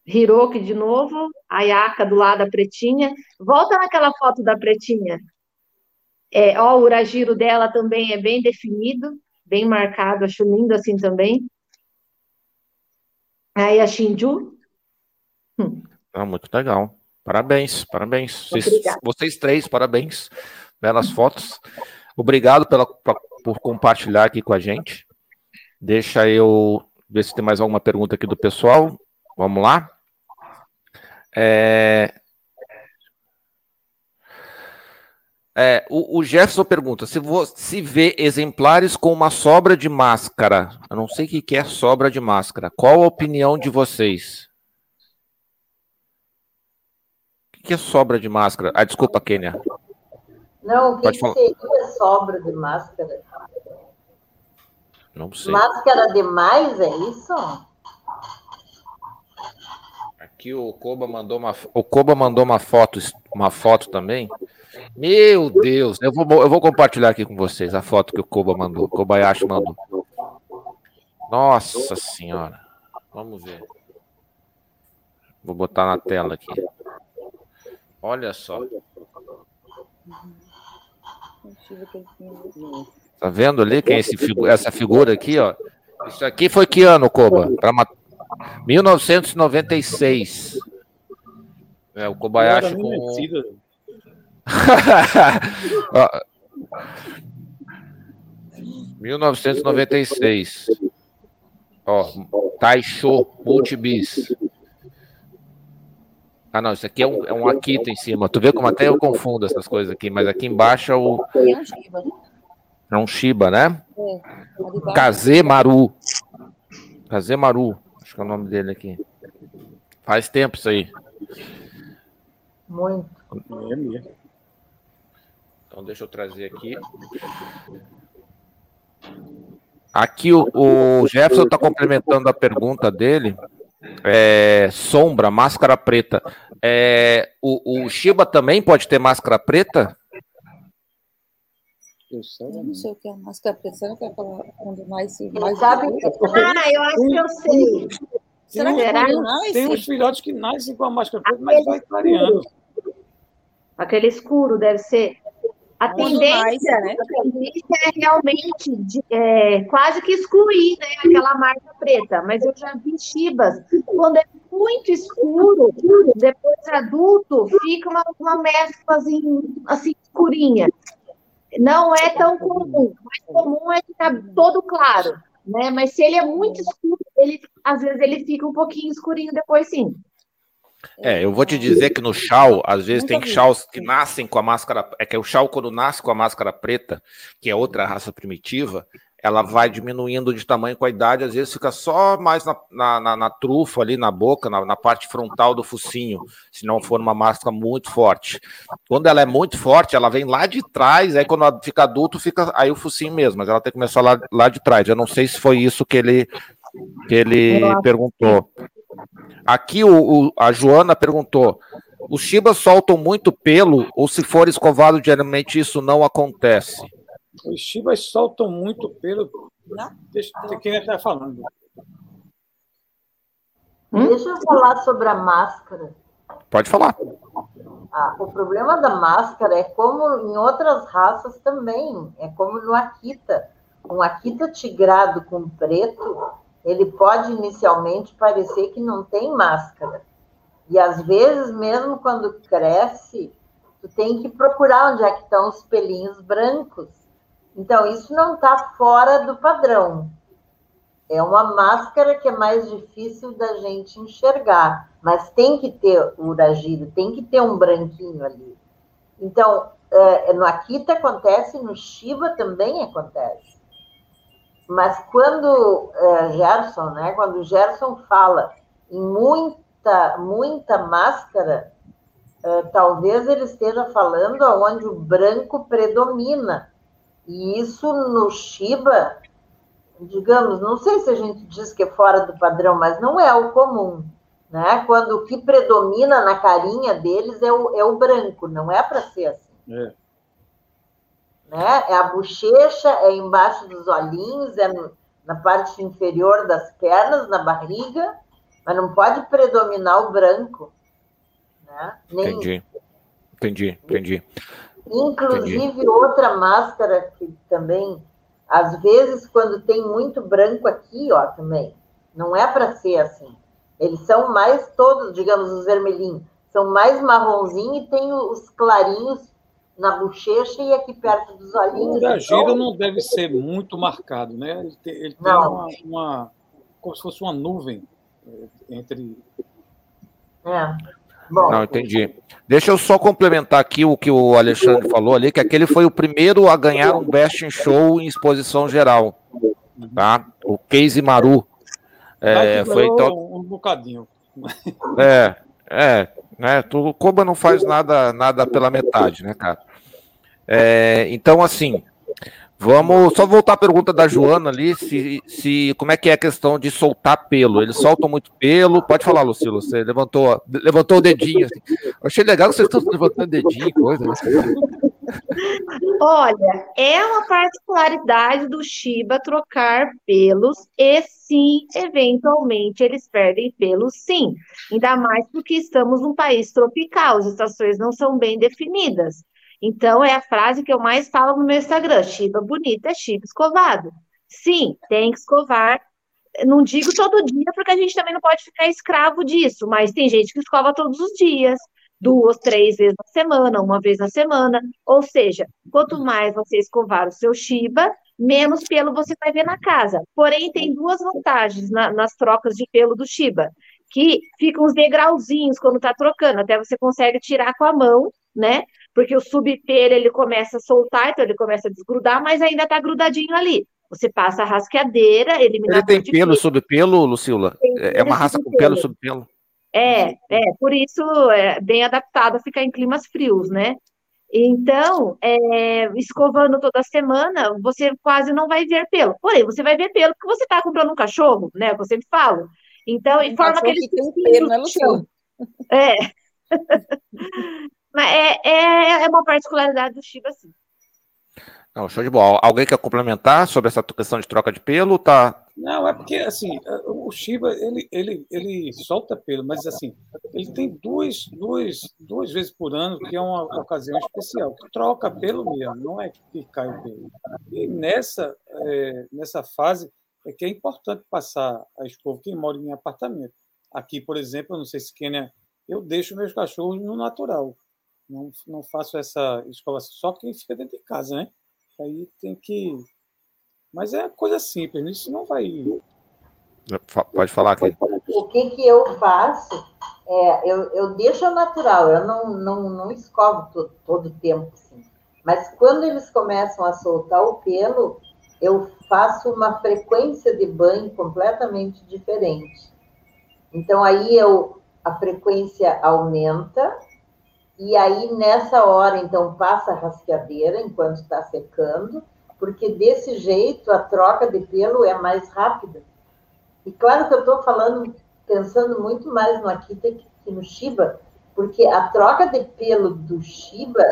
Hiroki de novo, a Yaka do lado da pretinha. Volta naquela foto da pretinha. É, ó, o uragiro dela também é bem definido, bem marcado, acho lindo assim também. Aí a Shinju. Hum. Ah, muito legal. Parabéns, parabéns. Vocês, vocês, três, parabéns. Belas fotos. Obrigado pela, pra, por compartilhar aqui com a gente. Deixa eu ver se tem mais alguma pergunta aqui do pessoal. Vamos lá. É... É, o, o, Jefferson pergunta: se você vê exemplares com uma sobra de máscara, eu não sei o que é sobra de máscara, qual a opinião de vocês? O que é sobra de máscara? Ah, desculpa, Kênia. Não, o que, que seria sobra de máscara? Não sei. Máscara demais, é isso? Aqui o Koba mandou uma, o Koba mandou uma foto, uma foto também. Meu Deus, eu vou, eu vou compartilhar aqui com vocês a foto que o Koba mandou, o Kobayashi mandou. Nossa senhora. Vamos ver. Vou botar na tela aqui. Olha só. Tá vendo ali quem é esse, essa figura aqui, ó? Isso aqui foi que ano, Koba? Pra 1996. É, o Kobayashi com... 1996. Ó, Taisho Multibis. Ah, não, isso aqui é um, é um Akita em cima. Tu vê como até eu confundo essas coisas aqui, mas aqui embaixo é o. É um Shiba, né? É. Kazemaru. Kazemaru. Acho que é o nome dele aqui. Faz tempo isso aí. Muito. Então deixa eu trazer aqui. Aqui o, o Jefferson está complementando a pergunta dele. É, sombra, máscara preta. É, o, o Shiba também pode ter máscara preta? Eu, não sei o que é máscara preta. Será que é aquela onde mais se. Mais sabe? Ah, eu acho que eu sei. Será que tem, tem uns filhotes que nascem com a máscara preta, mas vai clareando. Aquele escuro deve ser. A tendência, né? a tendência é realmente de, é, quase que excluir né, aquela marca preta, mas eu já vi chibas, quando é muito escuro, depois adulto, fica uma, uma mescla assim, assim escurinha. Não é tão comum. O mais comum é ficar todo claro, né? Mas se ele é muito escuro, ele, às vezes ele fica um pouquinho escurinho depois, sim. É, eu vou te dizer que no chau, às vezes tem chaus que nascem com a máscara. É que o chau, quando nasce com a máscara preta, que é outra raça primitiva, ela vai diminuindo de tamanho com a idade, às vezes fica só mais na, na, na, na trufa ali, na boca, na, na, parte frontal do focinho, se não for uma máscara muito forte. Quando ela é muito forte, ela vem lá de trás, aí quando ela fica adulto, fica aí o focinho mesmo, mas ela tem que começar lá, lá de trás. Eu não sei se foi isso que ele, que ele perguntou. Aqui o, o, a Joana perguntou: os chibas soltam muito pelo ou se for escovado diariamente isso não acontece? Os chibas soltam muito pelo. Deixa eu quem está falando. Hum? Deixa eu falar sobre a máscara. Pode falar. Ah, o problema da máscara é como em outras raças também, é como no Akita. Um Akita tigrado com preto, ele pode inicialmente parecer que não tem máscara. E às vezes, mesmo quando cresce, tu tem que procurar onde é que estão os pelinhos brancos. Então, isso não está fora do padrão. É uma máscara que é mais difícil da gente enxergar, mas tem que ter o uragido, tem que ter um branquinho ali. Então, é, no Akita acontece, no Shiba também acontece. Mas quando é, Gerson, né, quando Gerson fala em muita, muita máscara, é, talvez ele esteja falando onde o branco predomina. E isso no Shiba, digamos, não sei se a gente diz que é fora do padrão, mas não é o comum. Né? Quando o que predomina na carinha deles é o, é o branco, não é para ser assim. É né? É a bochecha, é embaixo dos olhinhos, é no, na parte inferior das pernas, na barriga, mas não pode predominar o branco. Né? Nem... Entendi, entendi, entendi. Inclusive, Entendi. outra máscara que também, às vezes, quando tem muito branco aqui, ó, também, não é para ser assim. Eles são mais todos, digamos, os vermelhinhos, são mais marronzinho e tem os clarinhos na bochecha e aqui perto dos olhinhos. O então... não deve ser muito marcado, né? Ele tem, ele tem uma, uma, como se fosse uma nuvem eh, entre. É. Bom, não, entendi. Deixa eu só complementar aqui o que o Alexandre falou ali, que aquele foi o primeiro a ganhar um Best in Show em exposição geral. Tá? O Casey Maru. É, foi então... um bocadinho. É, é, né? O Koba não faz nada, nada pela metade, né, cara? É, então, assim, vamos só voltar à pergunta da Joana ali, se, se como é que é a questão de soltar pelo? Eles soltam muito pelo? Pode falar, Lucilo, você levantou, levantou o dedinho. Assim. Achei legal que vocês estão levantando o dedinho e coisa. Né? Olha, é uma particularidade do Shiba trocar pelos e sim, eventualmente eles perdem pelos sim. Ainda mais porque estamos num país tropical, as estações não são bem definidas. Então é a frase que eu mais falo no meu Instagram: Shiba bonita é Shiba escovado. Sim, tem que escovar. Não digo todo dia, porque a gente também não pode ficar escravo disso, mas tem gente que escova todos os dias duas, três vezes na semana, uma vez na semana. Ou seja, quanto mais você escovar o seu Shiba, menos pelo você vai ver na casa. Porém, tem duas vantagens na, nas trocas de pelo do Shiba, que ficam os degrauzinhos quando está trocando, até você consegue tirar com a mão, né? Porque o subpelo ele começa a soltar, então ele começa a desgrudar, mas ainda está grudadinho ali. Você passa a rasqueadeira, elimina. Ele tem pelo, subpelo, Lucila? É uma raça com pelo, subpelo? É, é, por isso é bem adaptado a ficar em climas frios, né? Então, é, escovando toda semana, você quase não vai ver pelo. Porém, você vai ver pelo porque você está comprando um cachorro, né? Que eu sempre falo. Então, e forma aqueles. Que tem pelo, né, Luciano? É. Mas é, é, é uma particularidade do Shiba, sim. Não, show de bola. Alguém quer complementar sobre essa questão de troca de pelo? Tá, não, é porque assim, o Shiba ele, ele, ele solta pelo, mas assim, ele tem duas, duas, duas vezes por ano, que é uma ocasião especial, que troca pelo mesmo, não é que cai o pelo. E nessa, é, nessa fase é que é importante passar a escova quem mora em apartamento. Aqui, por exemplo, eu não sei se Kenia, eu deixo meus cachorros no natural. Não, não faço essa escova só quem fica dentro de casa, né? Aí tem que mas é coisa simples, isso não vai. Pode falar aqui. O que, que eu faço? É, eu, eu deixo natural, eu não, não, não escovo todo, todo o tempo. Assim. Mas quando eles começam a soltar o pelo, eu faço uma frequência de banho completamente diferente. Então aí eu a frequência aumenta e aí nessa hora então passa a rasqueadeira enquanto está secando porque desse jeito a troca de pelo é mais rápida. E claro que eu estou falando, pensando muito mais no Akita que no Shiba, porque a troca de pelo do Shiba,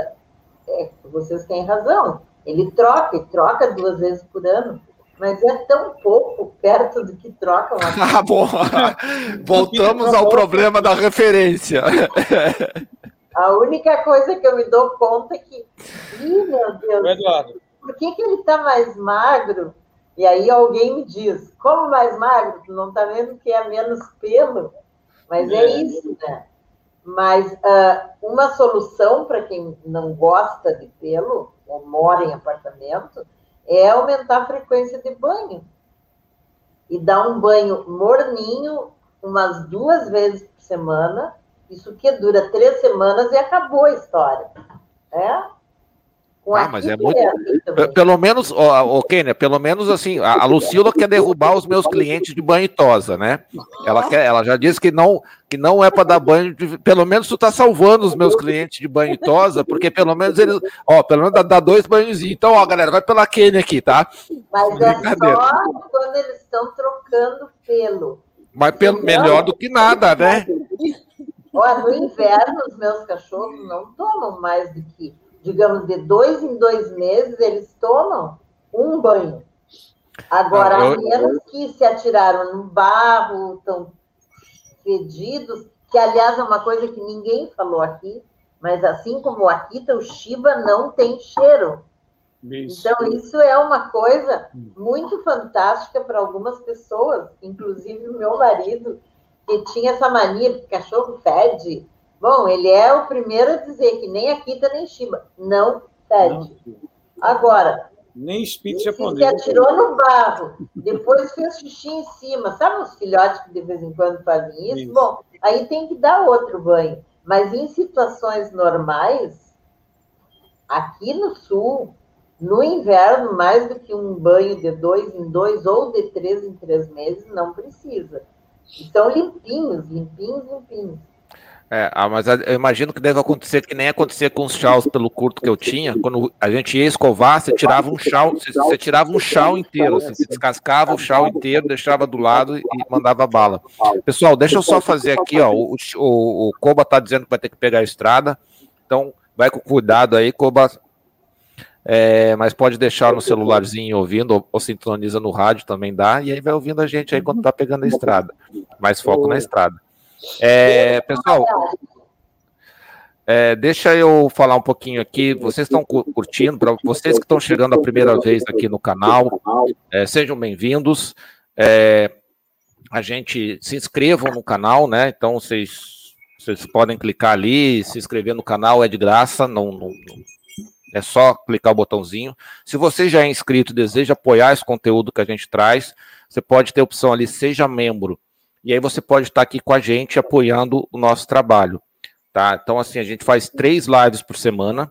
é, vocês têm razão, ele troca e troca duas vezes por ano, mas é tão pouco perto do que trocam aqui. ah, bom. Voltamos ao problema da referência. A única coisa que eu me dou conta é que, ih, meu Deus, Eduardo por que, que ele está mais magro? E aí alguém me diz, como mais magro? Tu não está vendo que é menos pelo? Mas é, é isso, né? Mas uh, uma solução para quem não gosta de pelo, ou mora em apartamento, é aumentar a frequência de banho. E dar um banho morninho umas duas vezes por semana, isso que dura três semanas e acabou a história. É? Ah, mas é muito. Pelo menos, o Kênia, pelo menos assim, a, Lucila quer derrubar os meus clientes de banho e tosa, né? Ela, quer, ela já disse que não, que não é para dar banho. De, pelo menos tu tá salvando os meus clientes de banho e tosa, porque pelo menos eles. Ó, pelo menos dá, dá dois banhos. Então, ó, galera, vai pela Kênia aqui, tá? Mas é só quando eles estão trocando pelo. Mas pelo, melhor do que nada, né? Ó, no inverno, os meus cachorros não tomam mais do que digamos, de dois em dois meses, eles tomam um banho. Agora, ah, eu... a menos que se atiraram no barro, estão fedidos, que aliás é uma coisa que ninguém falou aqui, Mas assim como o Akita, o Shiba não tem cheiro. Isso. Então, isso é uma coisa muito fantástica para algumas pessoas, inclusive o meu marido, que tinha essa mania que cachorro fede. Bom, ele é o primeiro a dizer que nem Akita nem Shiba não fede. Agora, nem espírito japonês. Se atirou no barro, depois fez xixi em cima. Sabe os filhotes que de vez em quando fazem isso? isso? Bom, aí tem que dar outro banho. Mas em situações normais, aqui no sul, no inverno, mais do que um banho de dois em dois ou de três em três meses, não precisa. Estão limpinhos, limpinhos, limpinhos. É, ah, mas eu imagino que deve acontecer que nem acontecia com os chás pelo curto que eu tinha. Quando a gente ia escovar, você tirava um chau, você, você tirava um chau inteiro, assim, você descascava o chau inteiro, deixava do lado e mandava bala. Pessoal, deixa eu só fazer aqui, ó. O, o, o Koba tá dizendo que vai ter que pegar a estrada, então vai com cuidado aí, Koba. É, mas pode deixar no celularzinho ouvindo, ou, ou, sintoniza no rádio também dá, e aí vai ouvindo a gente aí quando tá pegando a estrada. Mais foco na estrada. É, pessoal, é, deixa eu falar um pouquinho aqui. Vocês estão curtindo? Para vocês que estão chegando a primeira vez aqui no canal, é, sejam bem-vindos. É, a gente se inscrevam no canal, né? Então vocês, vocês podem clicar ali, se inscrever no canal é de graça, não, não, é só clicar o botãozinho. Se você já é inscrito e deseja apoiar esse conteúdo que a gente traz, você pode ter a opção ali, seja membro. E aí você pode estar aqui com a gente apoiando o nosso trabalho. Tá? Então, assim, a gente faz três lives por semana.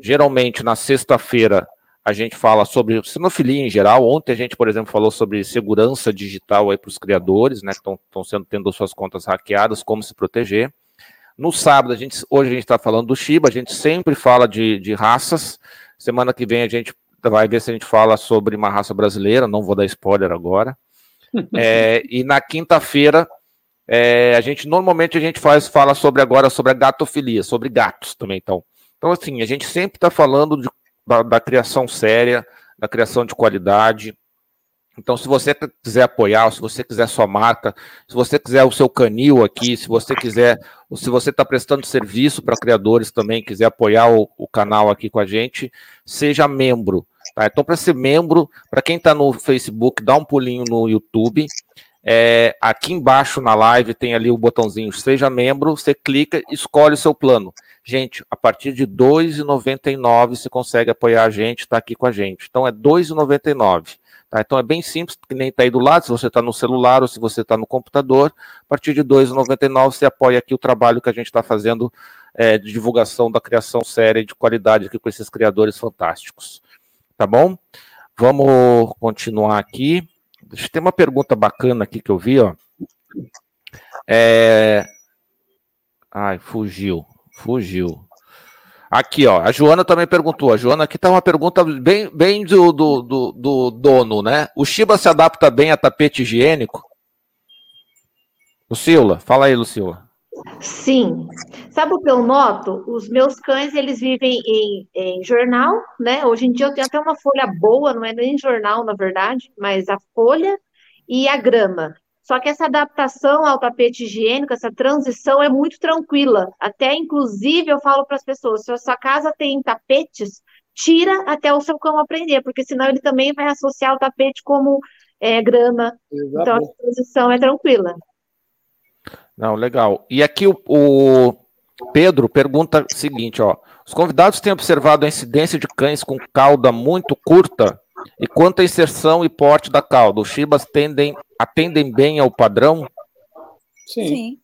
Geralmente, na sexta-feira, a gente fala sobre sinofilia em geral. Ontem a gente, por exemplo, falou sobre segurança digital aí para os criadores, né? Que estão sendo tendo suas contas hackeadas, como se proteger. No sábado, a gente, hoje a gente está falando do Shiba, a gente sempre fala de, de raças. Semana que vem a gente vai ver se a gente fala sobre uma raça brasileira, não vou dar spoiler agora. É, e na quinta-feira, é, a gente normalmente a gente faz fala sobre agora sobre a gatofilia, sobre gatos também. Então, então assim, a gente sempre está falando de, da, da, criação séria, da criação de qualidade. Então, se você quiser apoiar, se você quiser sua marca, se você quiser o seu canil aqui, se você quiser, se você está prestando serviço para criadores também, quiser apoiar o, o canal aqui com a gente, seja membro. Tá? Então, para ser membro, para quem está no Facebook, dá um pulinho no YouTube. É, aqui embaixo na live tem ali o botãozinho Seja Membro, você clica escolhe o seu plano. Gente, a partir de R$ 2,99 você consegue apoiar a gente, está aqui com a gente. Então é R$ 2,99. Tá? Então é bem simples, que nem está aí do lado, se você está no celular ou se você está no computador, a partir de R$ 2,99 você apoia aqui o trabalho que a gente está fazendo é, de divulgação da criação séria de qualidade aqui com esses criadores fantásticos tá bom? Vamos continuar aqui. Tem uma pergunta bacana aqui que eu vi, ó. É... Ai, fugiu, fugiu. Aqui, ó, a Joana também perguntou. A Joana aqui tá uma pergunta bem, bem do, do, do, do dono, né? O Shiba se adapta bem a tapete higiênico? Lucila, fala aí, Lucila. Sim. Sabe o que eu noto? Os meus cães, eles vivem em, em, jornal, né? Hoje em dia eu tenho até uma folha boa, não é nem jornal, na verdade, mas a folha e a grama. Só que essa adaptação ao tapete higiênico, essa transição é muito tranquila. Até, inclusive, eu falo para as pessoas, se a sua casa tem tapetes, tira até o seu cão aprender, porque senão ele também vai associar o tapete como é, grama. Exatamente. Então, a transição é tranquila. Não, legal. E aqui o, o, Pedro pergunta o seguinte, ó. Os convidados têm observado a incidência de cães com cauda muito curta? E quanto à inserção e porte da cauda, os Shibas tendem, atendem bem ao padrão? Sim.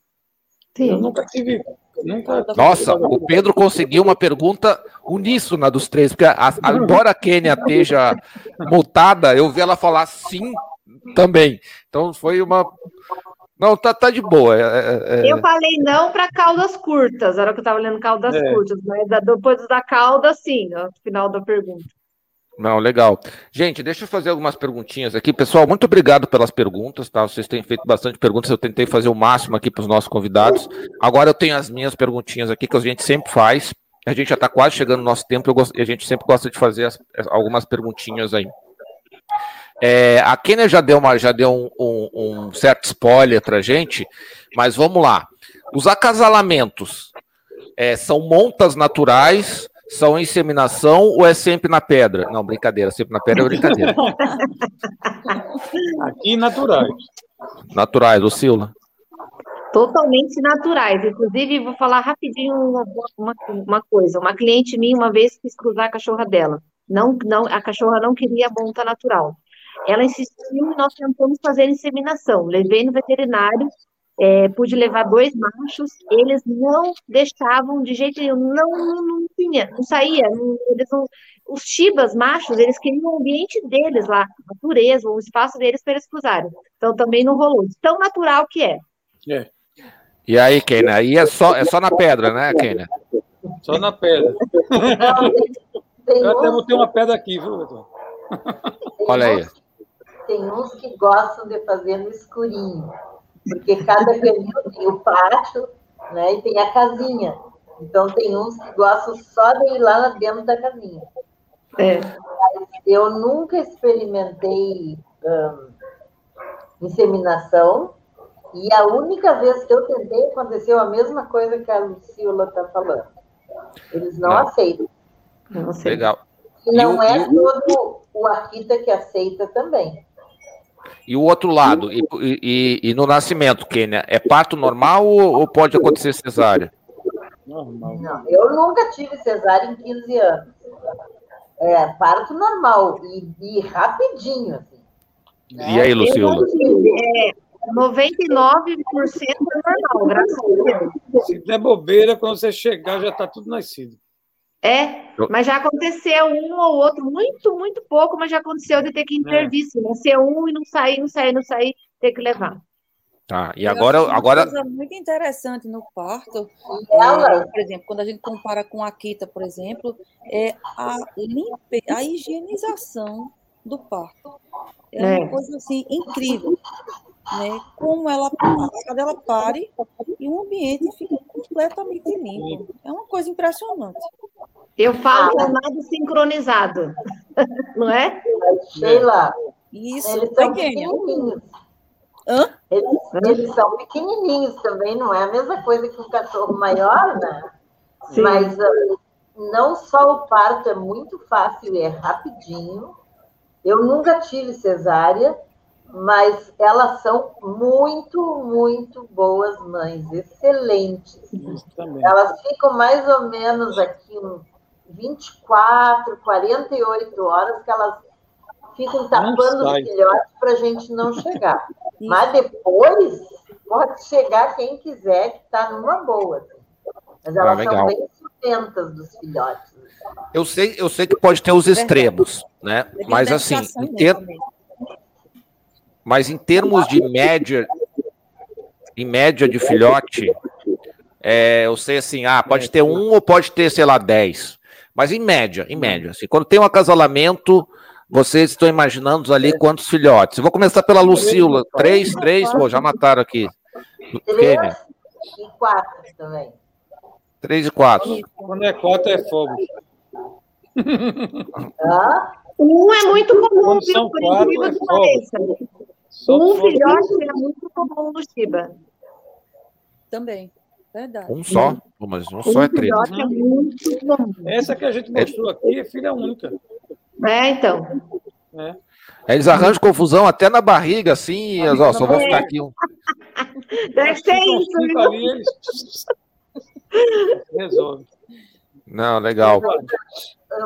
Sim. Eu nunca tive. Nunca... Nossa, o Pedro conseguiu uma pergunta uníssona dos três, porque a, a, embora a Kênia esteja multada, eu vi ela falar sim também. Então foi uma não, tá, tá de boa. É, é... é. Eu falei não para caudas curtas, era o que eu estava lendo caudas é. curtas, mas depois da cauda, sim, no final da pergunta. Não, legal. Gente, deixa eu fazer algumas perguntinhas aqui. Pessoal, muito obrigado pelas perguntas, tá? Vocês têm feito bastante perguntas, eu tentei fazer o máximo aqui para os nossos convidados. Agora eu tenho as minhas perguntinhas aqui que a gente sempre faz. A gente já está quase chegando no nosso tempo e a gente sempre gosta de fazer as, algumas perguntinhas aí. É, a Kenia já deu, uma, já deu um, um, um certo spoiler para gente, mas vamos lá. Os acasalamentos. é, são montas naturais, são inseminação ou é sempre na pedra? Não, brincadeira, sempre na pedra é brincadeira. Aqui naturais. Naturais, Lucila. Totalmente naturais. Inclusive, vou falar rapidinho uma, uma, uma, coisa. Uma cliente minha uma vez quis cruzar a cachorra dela. Não, não, a cachorra não queria monta natural. Ela insistiu e nós tentamos fazer inseminação. Levei no veterinário, é, pude levar dois machos, eles não deixavam de jeito nenhum, não, não, não tinha, não saía, não, eles não, os chibas machos, eles queriam o ambiente deles lá, a natureza, o espaço deles para eles cruzarem. Então também não rolou, tão natural que é. É. E aí, Kenia, aí é só, é só na pedra, né, Kenia? Só na pedra. Eu até botei uma pedra aqui, viu, Vitor? Olha aí. Tem uns que gostam de fazer no escurinho, porque cada canil tem o pátio, né, e tem a casinha. Então tem uns que gostam só de ir lá dentro da casinha. É. Eu nunca experimentei hum, inseminação, e a única vez que eu tentei aconteceu a mesma coisa que a Lucila está falando. Eles não, Não. aceitam. Não sei. Legal. E não E o- é e o- todo o Akita que aceita também. E o outro lado, e, e- e no nascimento, Kenia, é parto normal ou, ou pode acontecer cesárea? Normal. Não, eu nunca tive cesárea em 15 anos. É parto normal e, e rapidinho. Assim, E aí, Lucila? É, 99% é normal, graças a Deus. Se der bobeira, quando você chegar, já está tudo nascido. É, mas já aconteceu um ou outro, muito, muito pouco, mas já aconteceu de ter que intervir, se nascer um e não sair, não sair, não sair, ter que levar. Tá, e agora, uma agora coisa muito interessante no parto, ela, é, por exemplo, quando a gente compara com a Kita, por exemplo, é a limpe... a higienização do parto. É, É. uma coisa assim incrível, né? Como ela quando ela pare e o ambiente fica completamente limpo. É uma coisa impressionante. Eu falo que é nada sincronizado, não é? Sheila, Isso, eles são pequena. pequenininhos. Hã? Eles, eles são pequenininhos também, não é a mesma coisa que um cachorro maior, né? Sim. Mas ah, não só o parto é muito fácil e é rapidinho. Eu nunca tive cesárea, mas elas são muito, muito boas mães, excelentes. Elas ficam mais ou menos aqui uns 24, 48 horas que elas ficam tapando os sai. filhotes para a gente não chegar. Mas depois pode chegar quem quiser que está numa boa. assim. Mas elas Ah, legal. são bem sustentas dos filhotes. eu sei, eu sei que pode ter os extremos, né? Depende Mas assim, estação, em né, ter- também. mas em termos de média, em média de filhote, é, eu sei assim, ah, pode ter um ou pode ter, sei lá, dez. Mas em média, em média, assim, quando tem um acasalamento, vocês estão imaginando ali quantos filhotes? Eu vou começar pela Lucila. Três, três, pô, já mataram aqui. Kênia, Três e quatro também. três e quatro. Quando é quatro, é fogo. Hã? Um é muito comum, Quando viu? Por quatro, incrível é que pareça. Um fogo. filhote é muito comum no Shiba. Também. Verdade. Um só. Pô, mas um Um só é três. é. Essa que a gente mostrou aqui é filha única. É, então. Né? Eles arranjam confusão até na barriga, assim, e, ó, só vou ficar aqui. um- Deve ser isso, viu? ali, eles... Resolve. Não, legal.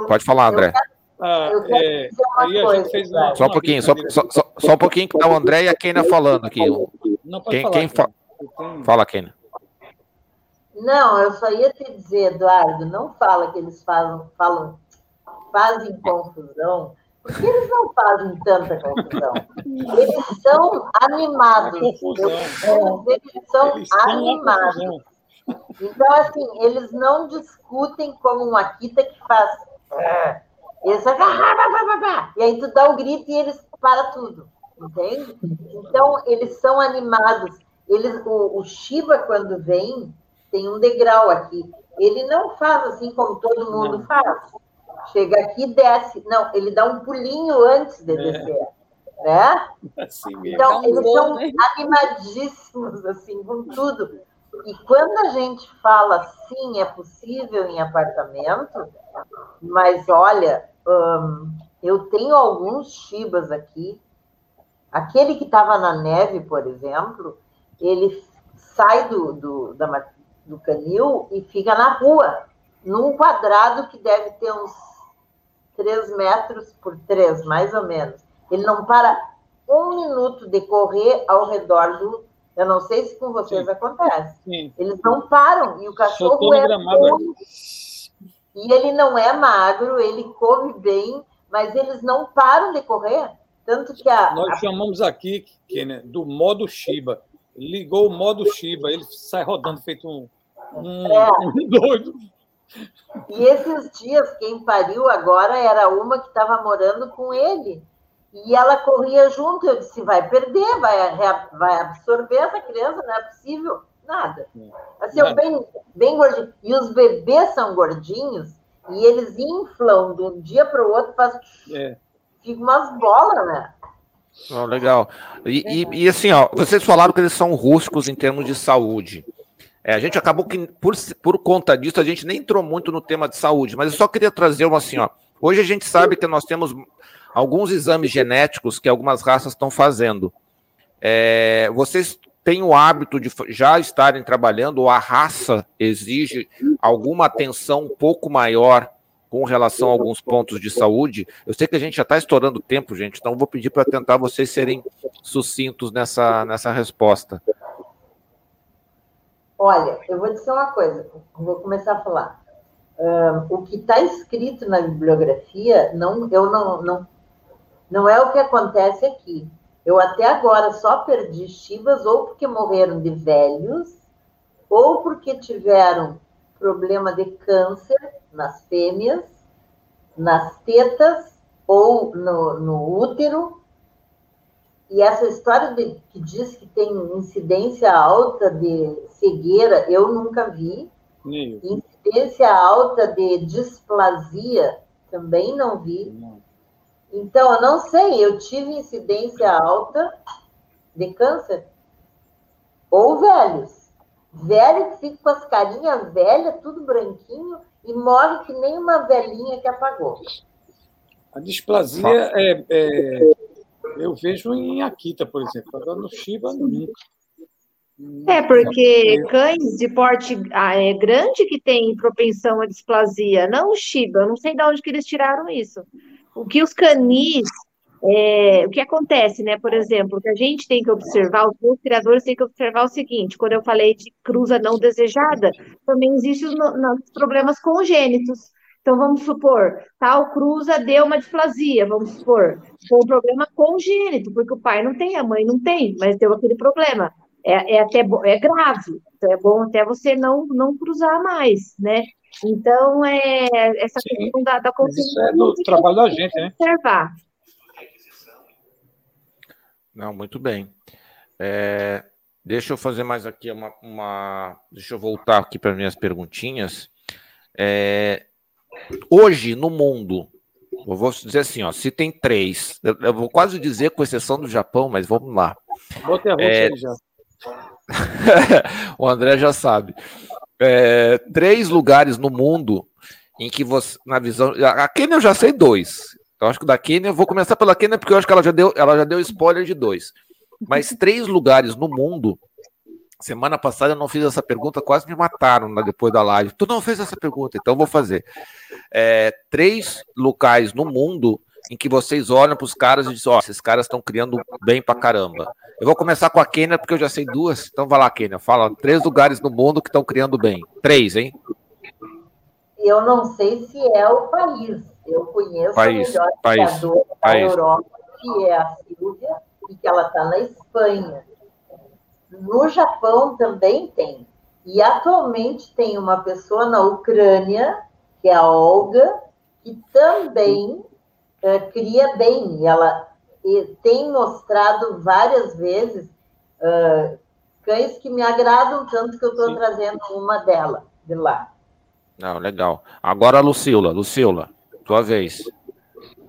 Pode falar, André. Ah, é, uma aí a coisa, gente fez cara. uma, Só um pouquinho, só, só, só, um pouquinho que tá o André e a Kenia falando aqui. Não, pode Quem, falar, quem fa- fala, Kenia. Não, eu só ia te dizer, Eduardo, não fala que eles falam, falam, fazem confusão, porque eles não fazem tanta confusão. Eles são animados. Confusão. Eu- eles são Eles animados. Então, assim, eles não discutem como um Akita que faz. "Ah", Eles fazem, "Ah, bah, bah", e aí tu dá o grito e eles param tudo, entende? Então, eles são animados. Eles, o, o Shiba, quando vem, tem um degrau aqui. Ele não faz assim como todo mundo Não. faz. Chega aqui e desce. Não, ele dá um pulinho antes de É. descer. Né? Assim mesmo. Então, eles gol, são né? animadíssimos, assim, com tudo. E quando a gente fala sim, é possível em apartamento, mas olha, hum, eu tenho alguns chibas aqui. Aquele que estava na neve, por exemplo, ele sai do, do, da, do canil e fica na rua, num quadrado que deve ter uns 3 metros por 3, mais ou menos. Ele não para um minuto de correr ao redor do. Eu não sei se com vocês Sim. acontece. Sim. Eles não param e o cachorro é e ele não é magro, ele come bem, mas eles não param de correr. Tanto que a. Nós a... chamamos aqui, Kenner, do modo Shiba. Ligou o modo Shiba, ele sai rodando feito um, é. doido. E esses dias, quem pariu agora era uma que estava morando com ele. E ela corria junto. Eu disse: vai perder, vai, vai absorver essa criança, não é possível. Nada. Assim, Nada. bem, bem gordinho. E os bebês são gordinhos e eles inflam de um dia para o outro, faz. É. Fica umas bolas, né? Oh, legal. E, e, e, assim, ó, vocês falaram que eles são rústicos em termos de saúde. É, a gente acabou que, por, por conta disso, a gente nem entrou muito no tema de saúde, mas eu só queria trazer uma assim, ó. Hoje a gente sabe que nós temos alguns exames genéticos que algumas raças estão fazendo. É, vocês têm o hábito de já estarem trabalhando, ou a raça exige alguma atenção um pouco maior com relação a alguns pontos de saúde. Eu sei que a gente já está estourando tempo, gente, então vou pedir para tentar vocês serem sucintos nessa, nessa resposta. Olha, eu vou dizer uma coisa, vou começar a falar. O que está escrito na bibliografia não, eu não, não, não é o que acontece aqui. Eu até agora só perdi chivas ou porque morreram de velhos, ou porque tiveram problema de câncer nas fêmeas, nas tetas ou no, no útero, e essa história de, que diz que tem incidência alta de cegueira, eu nunca vi. Nem. Incidência alta de displasia, também não vi. Não. Então, eu não sei, eu tive incidência alta de câncer. Ou velhos. Velho que fica com as carinhas velhas, tudo branquinho, e morre que nem uma velhinha que apagou. A displasia é, é eu vejo em Akita, por exemplo. Agora no Shiba, nunca. É, porque cães de porte ah, é, grande que tem propensão à displasia, não o Shiba. Não sei de onde que eles tiraram isso. O que os canis, é, o que acontece, né? Por exemplo, o que a gente tem que observar, os criadores têm que observar o seguinte: quando eu falei de cruza não desejada, também existem os problemas congênitos. Então, vamos supor, tal cruza deu uma displasia, vamos supor, foi um problema congênito, porque o pai não tem, a mãe não tem, mas deu aquele problema. É, é até é grave, então é bom até você não, não cruzar mais, né? Então, é essa Sim, questão da, da consciência. Isso é do trabalho da gente, né? Observar. Não, muito bem. É, deixa eu fazer mais aqui uma, uma. Deixa eu voltar aqui para minhas perguntinhas. É, Hoje, no mundo, eu vou dizer assim, ó, se tem três, eu vou quase dizer com exceção do Japão, mas vamos lá. Bota a é... já. o André já sabe. É, três lugares no mundo em que você, na visão, a Kenya eu já sei dois. Eu acho que da Kenya, eu vou começar pela Kenya porque eu acho que ela já deu, ela já deu spoiler de dois. Mas três lugares no mundo Semana passada eu não fiz essa pergunta, quase me mataram né, depois da live. Tu não fez essa pergunta, então vou fazer. É, três locais no mundo em que vocês olham para os caras e dizem: Ó, oh, esses caras estão criando bem pra caramba. Eu vou começar com a Kênia, porque eu já sei duas. Então vai lá, Kênia, fala três lugares no mundo que estão criando bem. Três, hein? Eu não sei se é o país. Eu conheço país, a melhor país, país. da Europa, que é a Silvia, e que ela está na Espanha. No Japão também tem. E atualmente tem uma pessoa na Ucrânia, que é a Olga, que também é, cria bem. Ela tem mostrado várias vezes uh, cães que me agradam tanto que eu estou trazendo uma dela de lá. Não, legal. Agora a Lucila. Lucila, tua vez.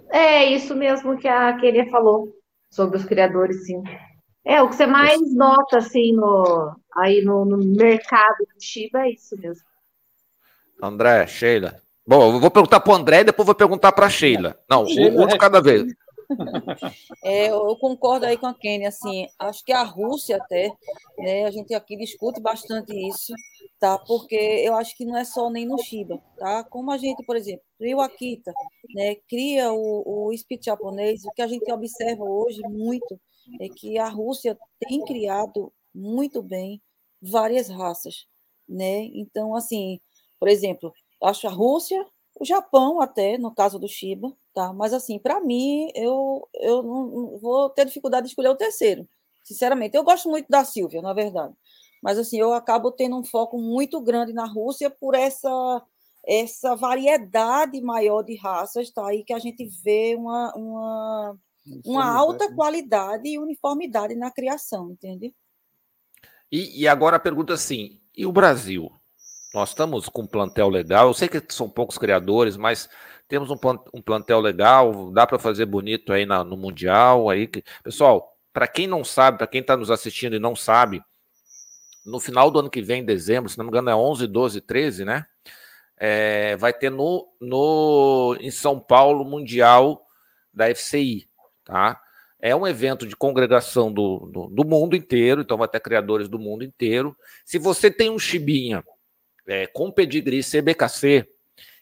É isso mesmo que a Kenia falou sobre os criadores, sim. É, o que você mais nota, assim, no, aí no, no mercado do Shiba é isso mesmo. André, Sheila. Bom, eu vou perguntar para o André e depois vou perguntar para a Sheila. Não, Sheila, um de cada vez. É, eu concordo aí com a Kenny, assim, acho que a Rússia até, né, a gente aqui discute bastante isso, tá? Porque eu acho que não é só nem no Shiba, tá? Como a gente, por exemplo, cria o Akita, né, cria o, o speed japonês, o que a gente observa hoje muito é que a Rússia tem criado muito bem várias raças, né? Então, assim, por exemplo, acho a Rússia, o Japão até, no caso do Shiba, tá? Mas assim, para mim, eu, eu não, vou ter dificuldade de escolher o terceiro. Sinceramente, eu gosto muito da Silvia, na verdade. Mas assim, eu acabo tendo um foco muito grande na Rússia por essa essa variedade maior de raças, tá? Aí que a gente vê uma, uma, uma alta qualidade e uniformidade na criação, entende? E, e agora a pergunta assim: e o Brasil? Nós estamos com um plantel legal. Eu sei que são poucos criadores, mas temos um, um plantel legal. Dá para fazer bonito aí na, no Mundial. Aí, pessoal, para quem não sabe, para quem está nos assistindo e não sabe, no final do ano que vem, em dezembro, se não me engano, é 11, 12, 13, né? É, vai ter no, no em São Paulo Mundial da FCI, tá? É um evento de congregação do, do, do, mundo inteiro, então vai ter criadores do mundo inteiro. Se você tem um chibinha é, com pedigree CBKC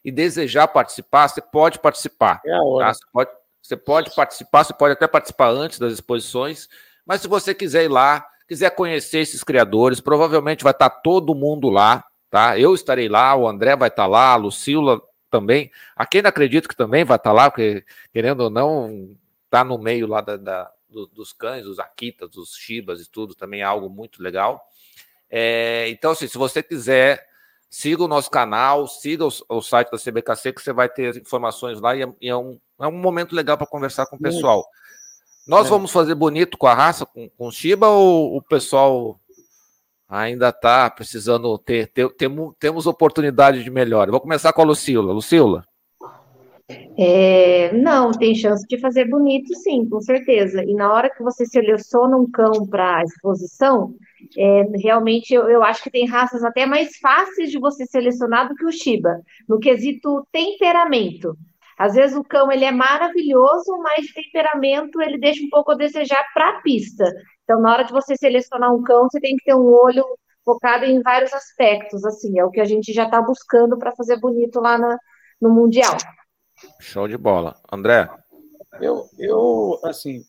e desejar participar, você pode participar. É a hora. Tá? Você, pode, você pode participar, você pode até participar antes das exposições, mas se você quiser ir lá, quiser conhecer esses criadores, provavelmente vai estar todo mundo lá, tá? Eu estarei lá, o André vai estar lá, a Lucila também. A quem não acredito que também vai estar lá, porque querendo ou não, tá no meio lá da, da dos cães, dos Akitas, dos Shibas e tudo, também é algo muito legal. É, então, assim, se você quiser Siga o nosso canal, siga o, o site da CBKC, que você vai ter informações lá e é, e é um, é um momento legal para conversar com o pessoal. Nós é. vamos fazer bonito com a raça, com, com o Shiba, ou o pessoal ainda está precisando ter, ter, ter, temos oportunidade de melhora? Vou começar com a Lucila. Lucila. É, não, tem chance de fazer bonito, sim, com certeza. E na hora que você seleciona um cão para exposição, é, realmente eu, eu, acho que tem raças até mais fáceis de você selecionar do que o Shiba, no quesito temperamento. Às vezes o cão ele é maravilhoso, mas de temperamento ele deixa um pouco a desejar para a pista. Então, na hora de você selecionar um cão, você tem que ter um olho focado em vários aspectos, assim, é o que a gente já está buscando para fazer bonito lá na, no Mundial. Show de bola. André? Eu, eu, assim,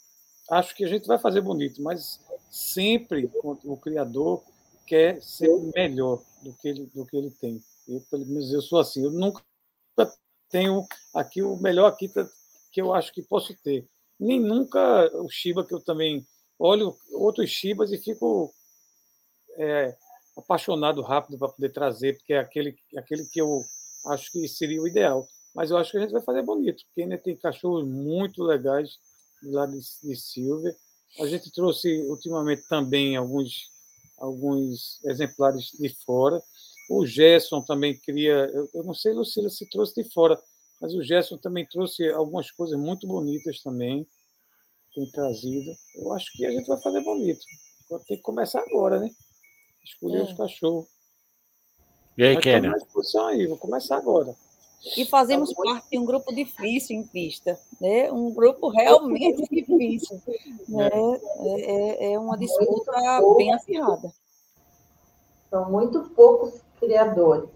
acho que a gente vai fazer bonito, mas sempre o criador quer ser melhor do que ele, do que ele tem. Eu, pelo menos eu sou assim. Eu nunca tenho aqui o melhor aqui que eu acho que posso ter. Nem nunca o Shiba, que eu também olho outros Shibas e fico é, apaixonado rápido para poder trazer, porque é aquele, aquele que eu acho que seria o ideal. Mas eu acho que a gente vai fazer bonito, porque ainda tem cachorros muito legais lá de, de Silver a gente trouxe ultimamente também alguns, alguns exemplares de fora. O Gerson também cria, eu não sei, Lucila, se trouxe de fora, mas o Gerson também trouxe algumas coisas muito bonitas também, tem trazido. Eu acho que a gente vai fazer bonito. Tem que começar agora, né? Escolher é. os cachorros. E aí, Kenny? aí, vou começar agora e fazemos parte de um grupo difícil em pista, né? um grupo realmente difícil. Né? É, é, é uma disputa bem acirrada. São muito poucos criadores.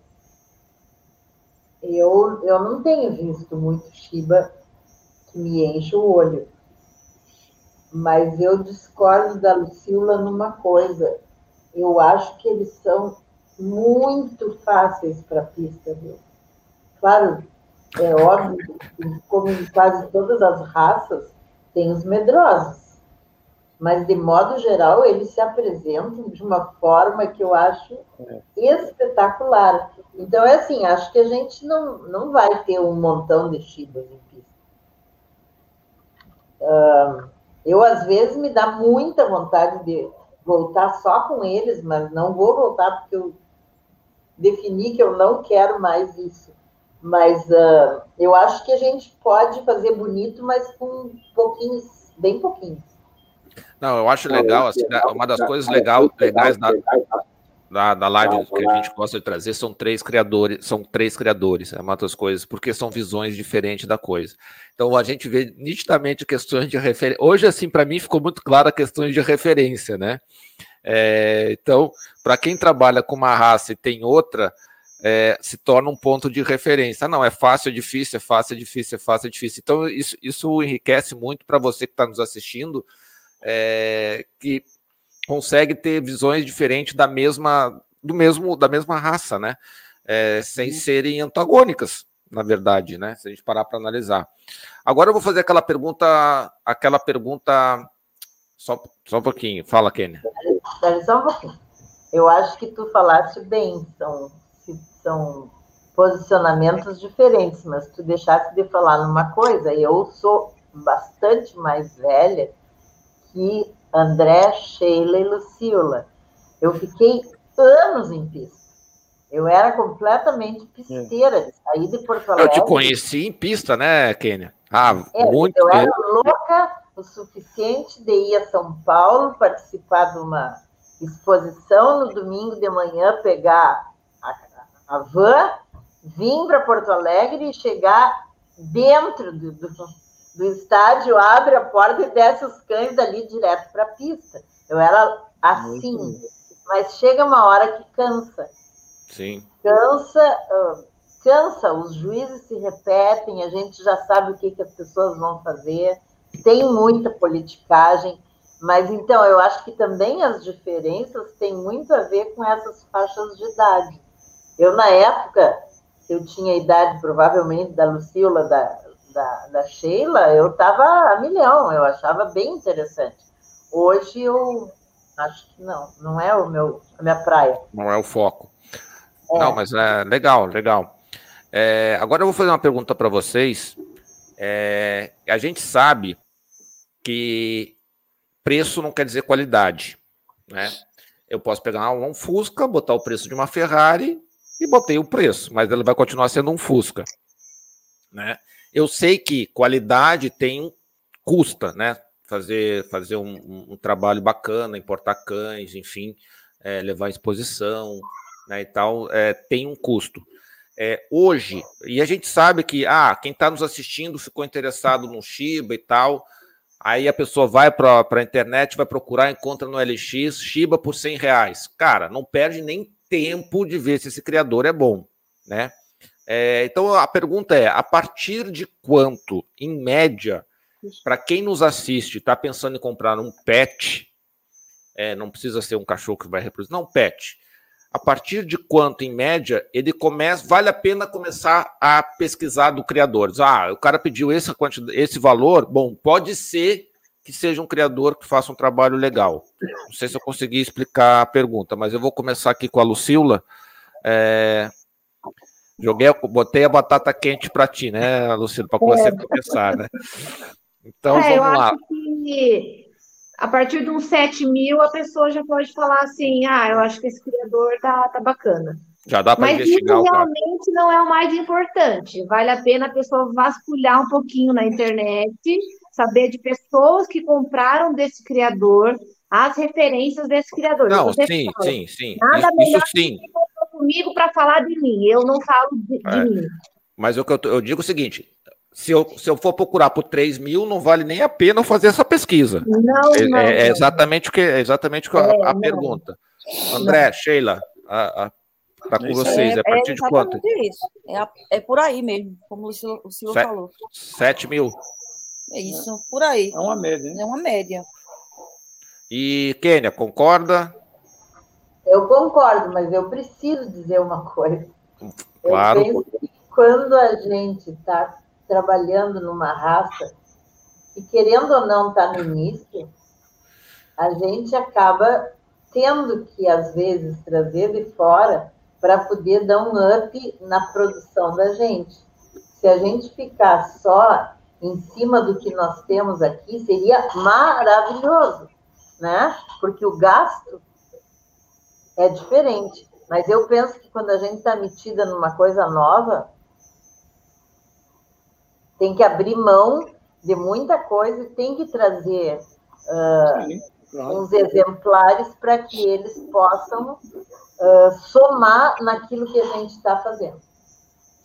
Eu, eu não tenho visto muito Shiba que me enche o olho. Mas eu discordo da Lucila numa coisa. Eu acho que eles são muito fáceis para a pista, viu? Claro, é óbvio que, como em quase todas as raças, tem os medrosos. Mas, de modo geral, eles se apresentam de uma forma que eu acho é. espetacular. Então, é assim, acho que a gente não, não vai ter um montão de chibas em pista. Uh, eu, às vezes, me dá muita vontade de voltar só com eles, mas não vou voltar porque eu defini que eu não quero mais isso. Mas uh, eu acho que a gente pode fazer bonito, mas com pouquinhos, bem pouquinhos. Não, eu acho legal, assim, uma das coisas legal, legais da, da, da live que a gente gosta de trazer são três criadores, são três criadores, é uma das coisas, porque são visões diferentes da coisa. Então a gente vê nitidamente questões de referência. Hoje, assim, para mim ficou muito clara questões de referência, né? É, então, para quem trabalha com uma raça e tem outra, é, se torna um ponto de referência. Ah, não, é fácil, é difícil, é fácil, é difícil, é fácil, é difícil. Então, isso, isso enriquece muito para você que está nos assistindo, é, que consegue ter visões diferentes da mesma, do mesmo, da mesma raça, né? É, sem serem antagônicas, na verdade, né? Se a gente parar para analisar. Agora eu vou fazer aquela pergunta, aquela pergunta só, só um pouquinho. Fala, Kênia. Só um pouquinho. Eu acho que tu falaste bem, são, são posicionamentos diferentes, mas tu deixaste de falar numa coisa, eu sou bastante mais velha que André, Sheila e Lucila. Eu fiquei anos em pista. Eu era completamente pisteira, de sair de Porto Alegre. Eu te conheci em pista, né, Kênia? Ah, é, muito Eu era louca o suficiente de ir a São Paulo participar de uma exposição no domingo de manhã, pegar a, van, vir para Porto Alegre e chegar dentro do, do, do estádio, abre a porta e desce os cães dali direto para a pista. Eu era assim, mas chega uma hora que cansa. Sim. Cansa, uh, cansa, os juízes se repetem, a gente já sabe o que, que as pessoas vão fazer, tem muita politicagem, mas então eu acho que também as diferenças têm muito a ver com essas faixas de idade. Eu, na época, eu tinha a idade provavelmente da Lucila, da, da, da Sheila, eu estava a milhão, eu achava bem interessante. Hoje eu acho que não, não é o meu, a minha praia. Não é o foco. É. Não, mas é legal, legal. É, agora eu vou fazer uma pergunta para vocês. É, a gente sabe que preço não quer dizer qualidade, né? Eu posso pegar um Fusca, botar o preço de uma Ferrari e botei o preço, mas ele vai continuar sendo um Fusca, né? Eu sei que qualidade tem custa, né? Fazer, fazer um, um, um trabalho bacana, importar cães, enfim, é, levar exposição, né, e tal, é, tem um custo. É, hoje, e a gente sabe que, ah, quem está nos assistindo ficou interessado no Shiba e tal, aí a pessoa vai para a internet, vai procurar, encontra no LX, Shiba por 100 reais. Cara, não perde nem tempo de ver se esse criador é bom, né? É, então a pergunta é: a partir de quanto, em média, para quem nos assiste, está pensando em comprar um pet, é, não precisa ser um cachorro que vai reproduzir, não, pet. A partir de quanto, em média, ele começa, vale a pena começar a pesquisar do criador. Ah, o cara pediu esse, esse valor, bom, pode ser que seja um criador que faça um trabalho legal. Não sei se eu consegui explicar a pergunta, mas eu vou começar aqui com a Lucila. É, Joguei, botei a batata quente para ti, né, Luciano, para você é. começar, né? Então, é, vamos lá. que a partir de uns 7 mil, a pessoa já pode falar assim, ah, eu acho que esse criador tá, tá bacana. Já dá para investigar isso realmente não é o mais importante. Vale a pena a pessoa vasculhar um pouquinho na internet, saber de pessoas que compraram desse criador, as referências desse criador. Não, Você sim, fala, sim, sim. Nada isso, melhor isso sim comigo para falar de mim, eu não falo de, de é. mim. Mas o que eu, eu digo é o seguinte: se eu, se eu for procurar por 3 mil, não vale nem a pena fazer essa pesquisa. Não, é, não, é, é exatamente o que é exatamente a, é, a pergunta. André, não. Sheila, a, a, tá com vocês. É, a partir de quanto? Isso. É, é por aí mesmo, como o senhor, o senhor Set, falou. 7 mil. É isso, por aí. É uma média. Hein? É uma média. E Kênia, concorda? Eu concordo, mas eu preciso dizer uma coisa. Claro. Eu penso que quando a gente está trabalhando numa raça, e querendo ou não estar tá no início, a gente acaba tendo que, às vezes, trazer de fora para poder dar um up na produção da gente. Se a gente ficar só em cima do que nós temos aqui, seria maravilhoso, né? Porque o gasto é diferente. Mas eu penso que quando a gente está metida numa coisa nova, tem que abrir mão de muita coisa e tem que trazer uh, Sim, claro. uns exemplares para que eles possam uh, somar naquilo que a gente está fazendo.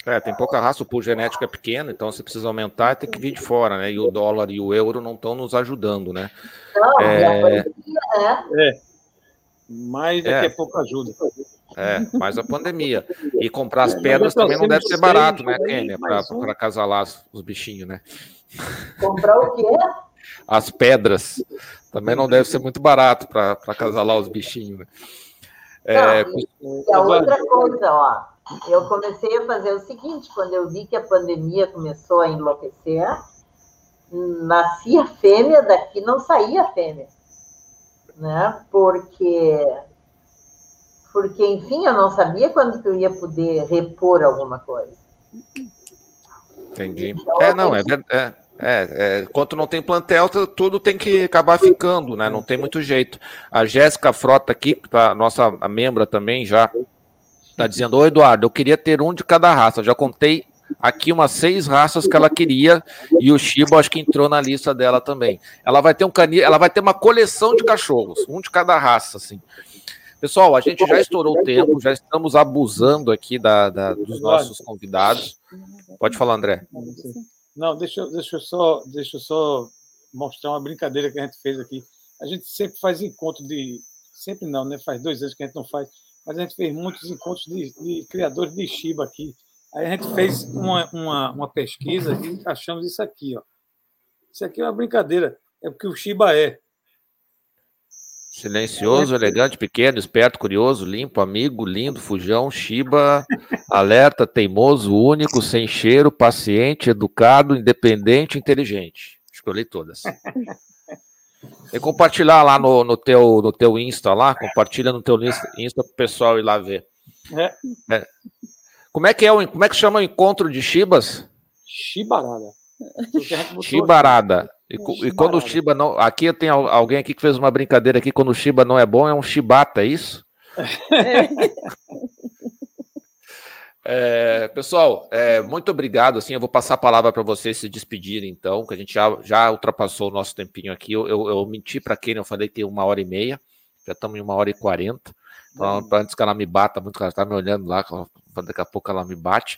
É, tem pouca raça, o pool genético é pequeno, então você precisa aumentar e tem que vir de fora, né? E o dólar e o euro não estão nos ajudando, né? Não, é... Pandemia, né? É. Mas é, é. pouca ajuda. É, mais a pandemia. E comprar as pedras também não deve ser barato, né, Kênia? Para casalar os bichinhos, né? Comprar o quê? As pedras. Também não deve ser muito barato para casalar os bichinhos, né? É, não, e, e a outra coisa, ó. Eu comecei a fazer o seguinte, quando eu vi que a pandemia começou a enlouquecer, nascia fêmea, daqui não saía fêmea. Né? Porque porque, enfim, eu não sabia quando que eu ia poder repor alguma coisa. Entendi. Então, é, não, é, é, é, é, Enquanto não tem plantel, tudo tem que acabar ficando, né? Não tem muito jeito. A Jéssica Frota aqui, tá, nossa membra também já, está dizendo: Ô Eduardo, eu queria ter um de cada raça. Já contei aqui umas seis raças que ela queria e o Shiba acho que entrou na lista dela também. Ela vai ter um canil, ela vai ter uma coleção de cachorros, um de cada raça, assim. Pessoal, a gente já estourou o tempo, já estamos abusando aqui da, da dos nossos convidados. Pode falar, André. Não, deixa, deixa, eu só, deixa eu só mostrar uma brincadeira que a gente fez aqui. A gente sempre faz encontro de. Sempre não, né? Faz dois anos que a gente não faz, mas a gente fez muitos encontros de, de criadores de Shiba aqui. Aí a gente fez uma, uma, uma pesquisa e achamos isso aqui, ó. Isso aqui é uma brincadeira, é porque o Shiba é. Silencioso, elegante, pequeno, esperto, curioso, limpo, amigo, lindo, fujão, chiba, alerta, teimoso, único, sem cheiro, paciente, educado, independente, inteligente. Escolhi todas. E compartilhar lá no, no, teu, no teu Insta lá, compartilha no teu Insta, pro pessoal ir lá ver. É. É. Como é que é o, como é que chama o encontro de chibas? Chibarada. Chibarada. E, e, quando o Shiba não. Aqui tem alguém aqui que fez uma brincadeira aqui, quando o Shiba não é bom, é um Shibata, é isso? É, pessoal, é, muito obrigado. Assim, eu vou passar a palavra para vocês se despedirem, então, que a gente já, já ultrapassou o nosso tempinho aqui. Eu, eu, eu menti para quem eu falei que tem uma hora e meia, já estamos em uma hora e quarenta. Então, antes que ela me bata muito, ela está me olhando lá, daqui a pouco ela me bate.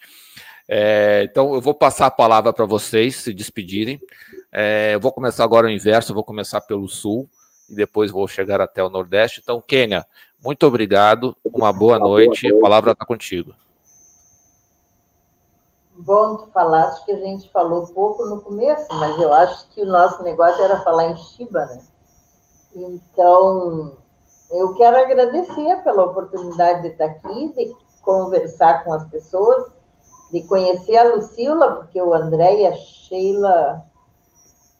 É, então, eu vou passar a palavra para vocês se despedirem. É, eu vou começar agora o inverso, vou começar pelo sul e depois vou chegar até o Nordeste. Então, Kênia, muito obrigado, uma boa noite, a palavra está contigo. Bom, tu falaste que a gente falou pouco no começo, mas eu acho que o nosso negócio era falar em Shiba, né? Então, eu quero agradecer pela oportunidade de estar aqui, de conversar com as pessoas de conhecer a Lucila, porque o André e a Sheila,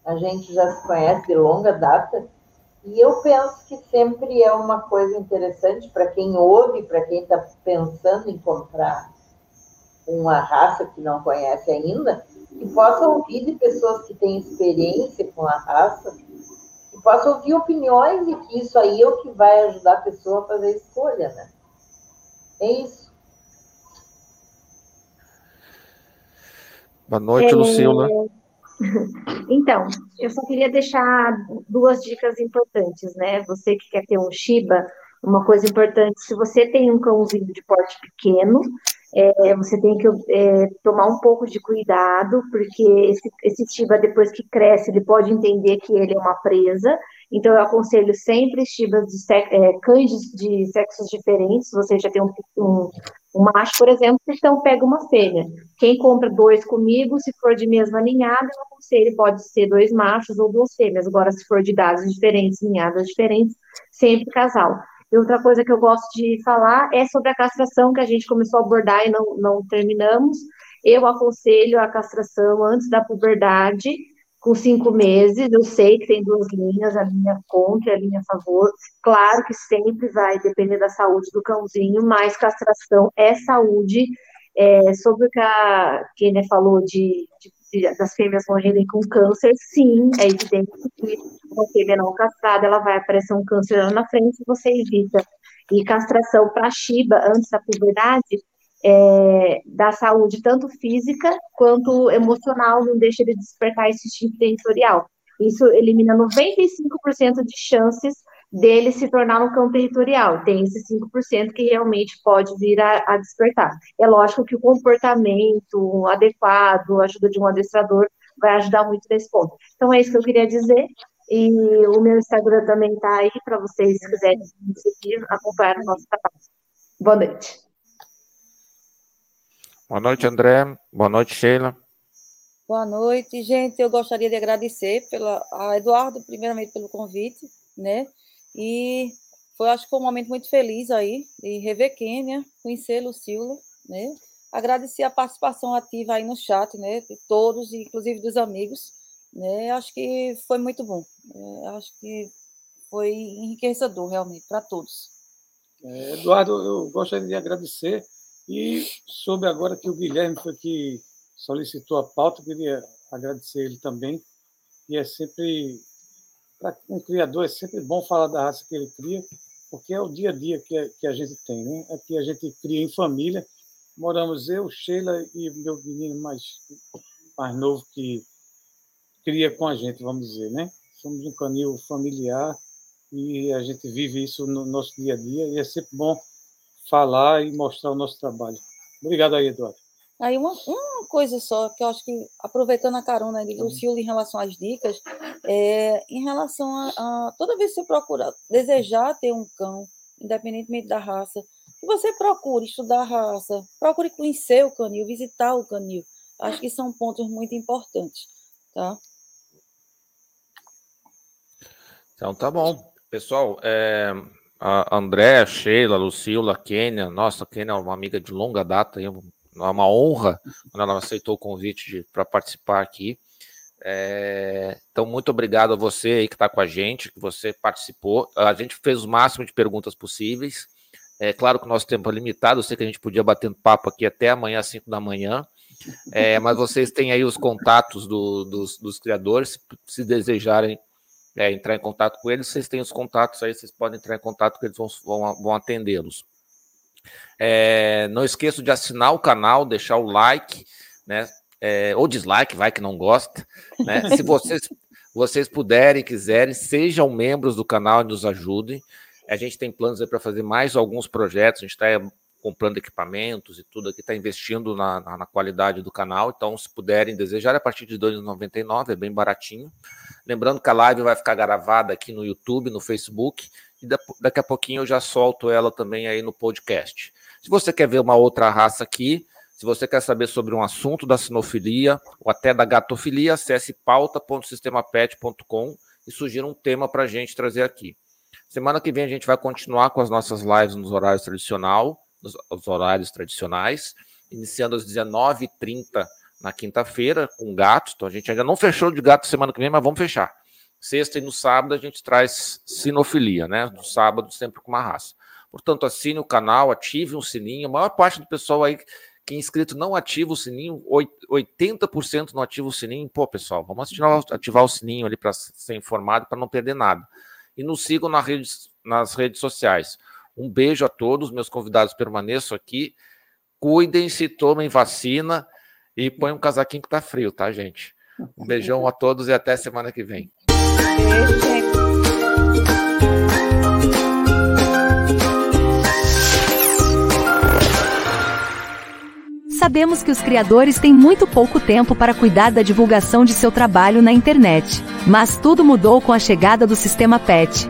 a gente já se conhece de longa data, e eu penso que sempre é uma coisa interessante para quem ouve, para quem está pensando em comprar uma raça que não conhece ainda, que possa ouvir de pessoas que têm experiência com a raça, que possa ouvir opiniões e que isso aí é o que vai ajudar a pessoa a fazer a escolha, né? É isso. Boa noite, é... Lucila. Então, eu só queria deixar duas dicas importantes, né? Você que quer ter um Shiba, uma coisa importante, se você tem um cãozinho de porte pequeno, é, você tem que é, tomar um pouco de cuidado, porque esse, esse Shiba, depois que cresce, ele pode entender que ele é uma presa. Então, eu aconselho sempre Shibas de é, cães de, sexos diferentes. Você já tem um, um, um macho, por exemplo, então pega uma fêmea. Quem compra dois comigo, se for de mesma ninhada, eu aconselho, pode ser dois machos ou duas fêmeas. Agora, se for de dados diferentes, ninhadas diferentes, sempre casal. E outra coisa que eu gosto de falar é sobre a castração, que a gente começou a abordar e não, não terminamos. Eu aconselho a castração antes da puberdade, com cinco meses. Eu sei que tem duas linhas, a linha contra e a linha a favor. Claro que sempre vai depender da saúde do cãozinho, mas castração é saúde. É, sobre o que a Kenia falou de, de, de, das fêmeas morrerem com câncer, sim, é evidente que uma fêmea não castrada, ela vai aparecer um câncer lá na frente e você evita. E castração para Shiba antes da puberdade é, da saúde, tanto física quanto emocional, não deixa de despertar esse instinto territorial. Isso elimina 95% de chances dele se tornar um cão territorial. Tem esses 5% que realmente pode vir a, a, despertar. É lógico que o comportamento adequado, a ajuda de um adestrador, vai ajudar muito nesse ponto. Então, é isso que eu queria dizer. E o meu Instagram também está aí para vocês, se quiserem me seguir, acompanhar o nosso trabalho. Boa noite. Boa noite, André. Boa noite, Sheila. Boa noite, gente. Eu gostaria de agradecer pela, a Eduardo, primeiramente, pelo convite, né? E foi, acho que foi um momento muito feliz aí de rever Kênia, conhecer Lucila, né? Agradecer a participação ativa aí no chat, né? De todos, inclusive dos amigos, né? Acho que foi muito bom. É, acho que foi enriquecedor, realmente, para todos. É, Eduardo, eu gostaria de agradecer e soube agora que o Guilherme foi que solicitou a pauta, queria agradecer ele também. E é sempre para um criador é sempre bom falar da raça que ele cria, porque é o dia a dia que a, que a gente tem, né? Aqui a gente cria em família. Moramos eu, Sheila e meu menino mais, mais novo que cria com a gente, vamos dizer, né? Somos um canil familiar e a gente vive isso no nosso dia a dia e é sempre bom falar e mostrar o nosso trabalho. Obrigado aí, Eduardo. Aí uma, uma coisa só, que eu acho que, aproveitando a carona de Lucilo em relação às dicas, é, em relação a, a, Toda vez que você procura desejar ter um cão, independentemente da raça, que você procure estudar a raça, procure conhecer o canil, visitar o canil. Acho que são pontos muito importantes, tá? Então tá bom. Pessoal, é, a André, Sheila, Lucila, Kênia, nossa, Kênia é uma amiga de longa data, é uma honra quando ela aceitou o convite para participar aqui. É, então, muito obrigado a você aí que está com a gente, que você participou. A gente fez o máximo de perguntas possíveis. É claro que o nosso tempo é limitado, eu sei que a gente podia bater papo aqui até amanhã, às 5 da manhã. É, mas vocês têm aí os contatos do, dos, dos, criadores, se, se desejarem é, entrar em contato com eles, vocês têm os contatos aí, vocês podem entrar em contato que eles vão, vão, vão atendê-los. É, não esqueça de assinar o canal, deixar o like, né? É, ou dislike, vai que não gosta. Né? Se vocês, vocês puderem, quiserem, sejam membros do canal e nos ajudem. A gente tem planos para fazer mais alguns projetos, a gente está comprando equipamentos e tudo aqui, está investindo na, na, na, qualidade do canal. Então, se puderem desejar, é a partir de R$ 2,99, é bem baratinho. Lembrando que a live vai ficar gravada aqui no YouTube, no Facebook, e daqui a pouquinho eu já solto ela também aí no podcast. Se você quer ver uma outra raça aqui, se você quer saber sobre um assunto da sinofilia ou até da gatofilia, acesse pauta.sistemapet.com e sugira um tema para a gente trazer aqui. Semana que vem a gente vai continuar com as nossas lives nos horários tradicional, nos horários tradicionais, iniciando às 19h30 na quinta-feira com gatos. Então a gente ainda não fechou de gato semana que vem, mas vamos fechar. Sexta e no sábado a gente traz sinofilia, né? No sábado sempre com uma raça. Portanto, assine o canal, ative um sininho. A maior parte do pessoal aí que é inscrito não ativa o sininho, 80% não ativa o sininho. Pô, pessoal, vamos ativar, ativar o sininho ali para ser informado, para não perder nada. E nos sigam nas redes, nas redes sociais. Um beijo a todos, meus convidados permaneçam aqui. Cuidem-se, tomem vacina e põe um casaquinho que tá frio, tá, gente? Um beijão a todos e até semana que vem. Beijo, gente. Sabemos que os criadores têm muito pouco tempo para cuidar da divulgação de seu trabalho na internet. Mas tudo mudou com a chegada do sistema PET,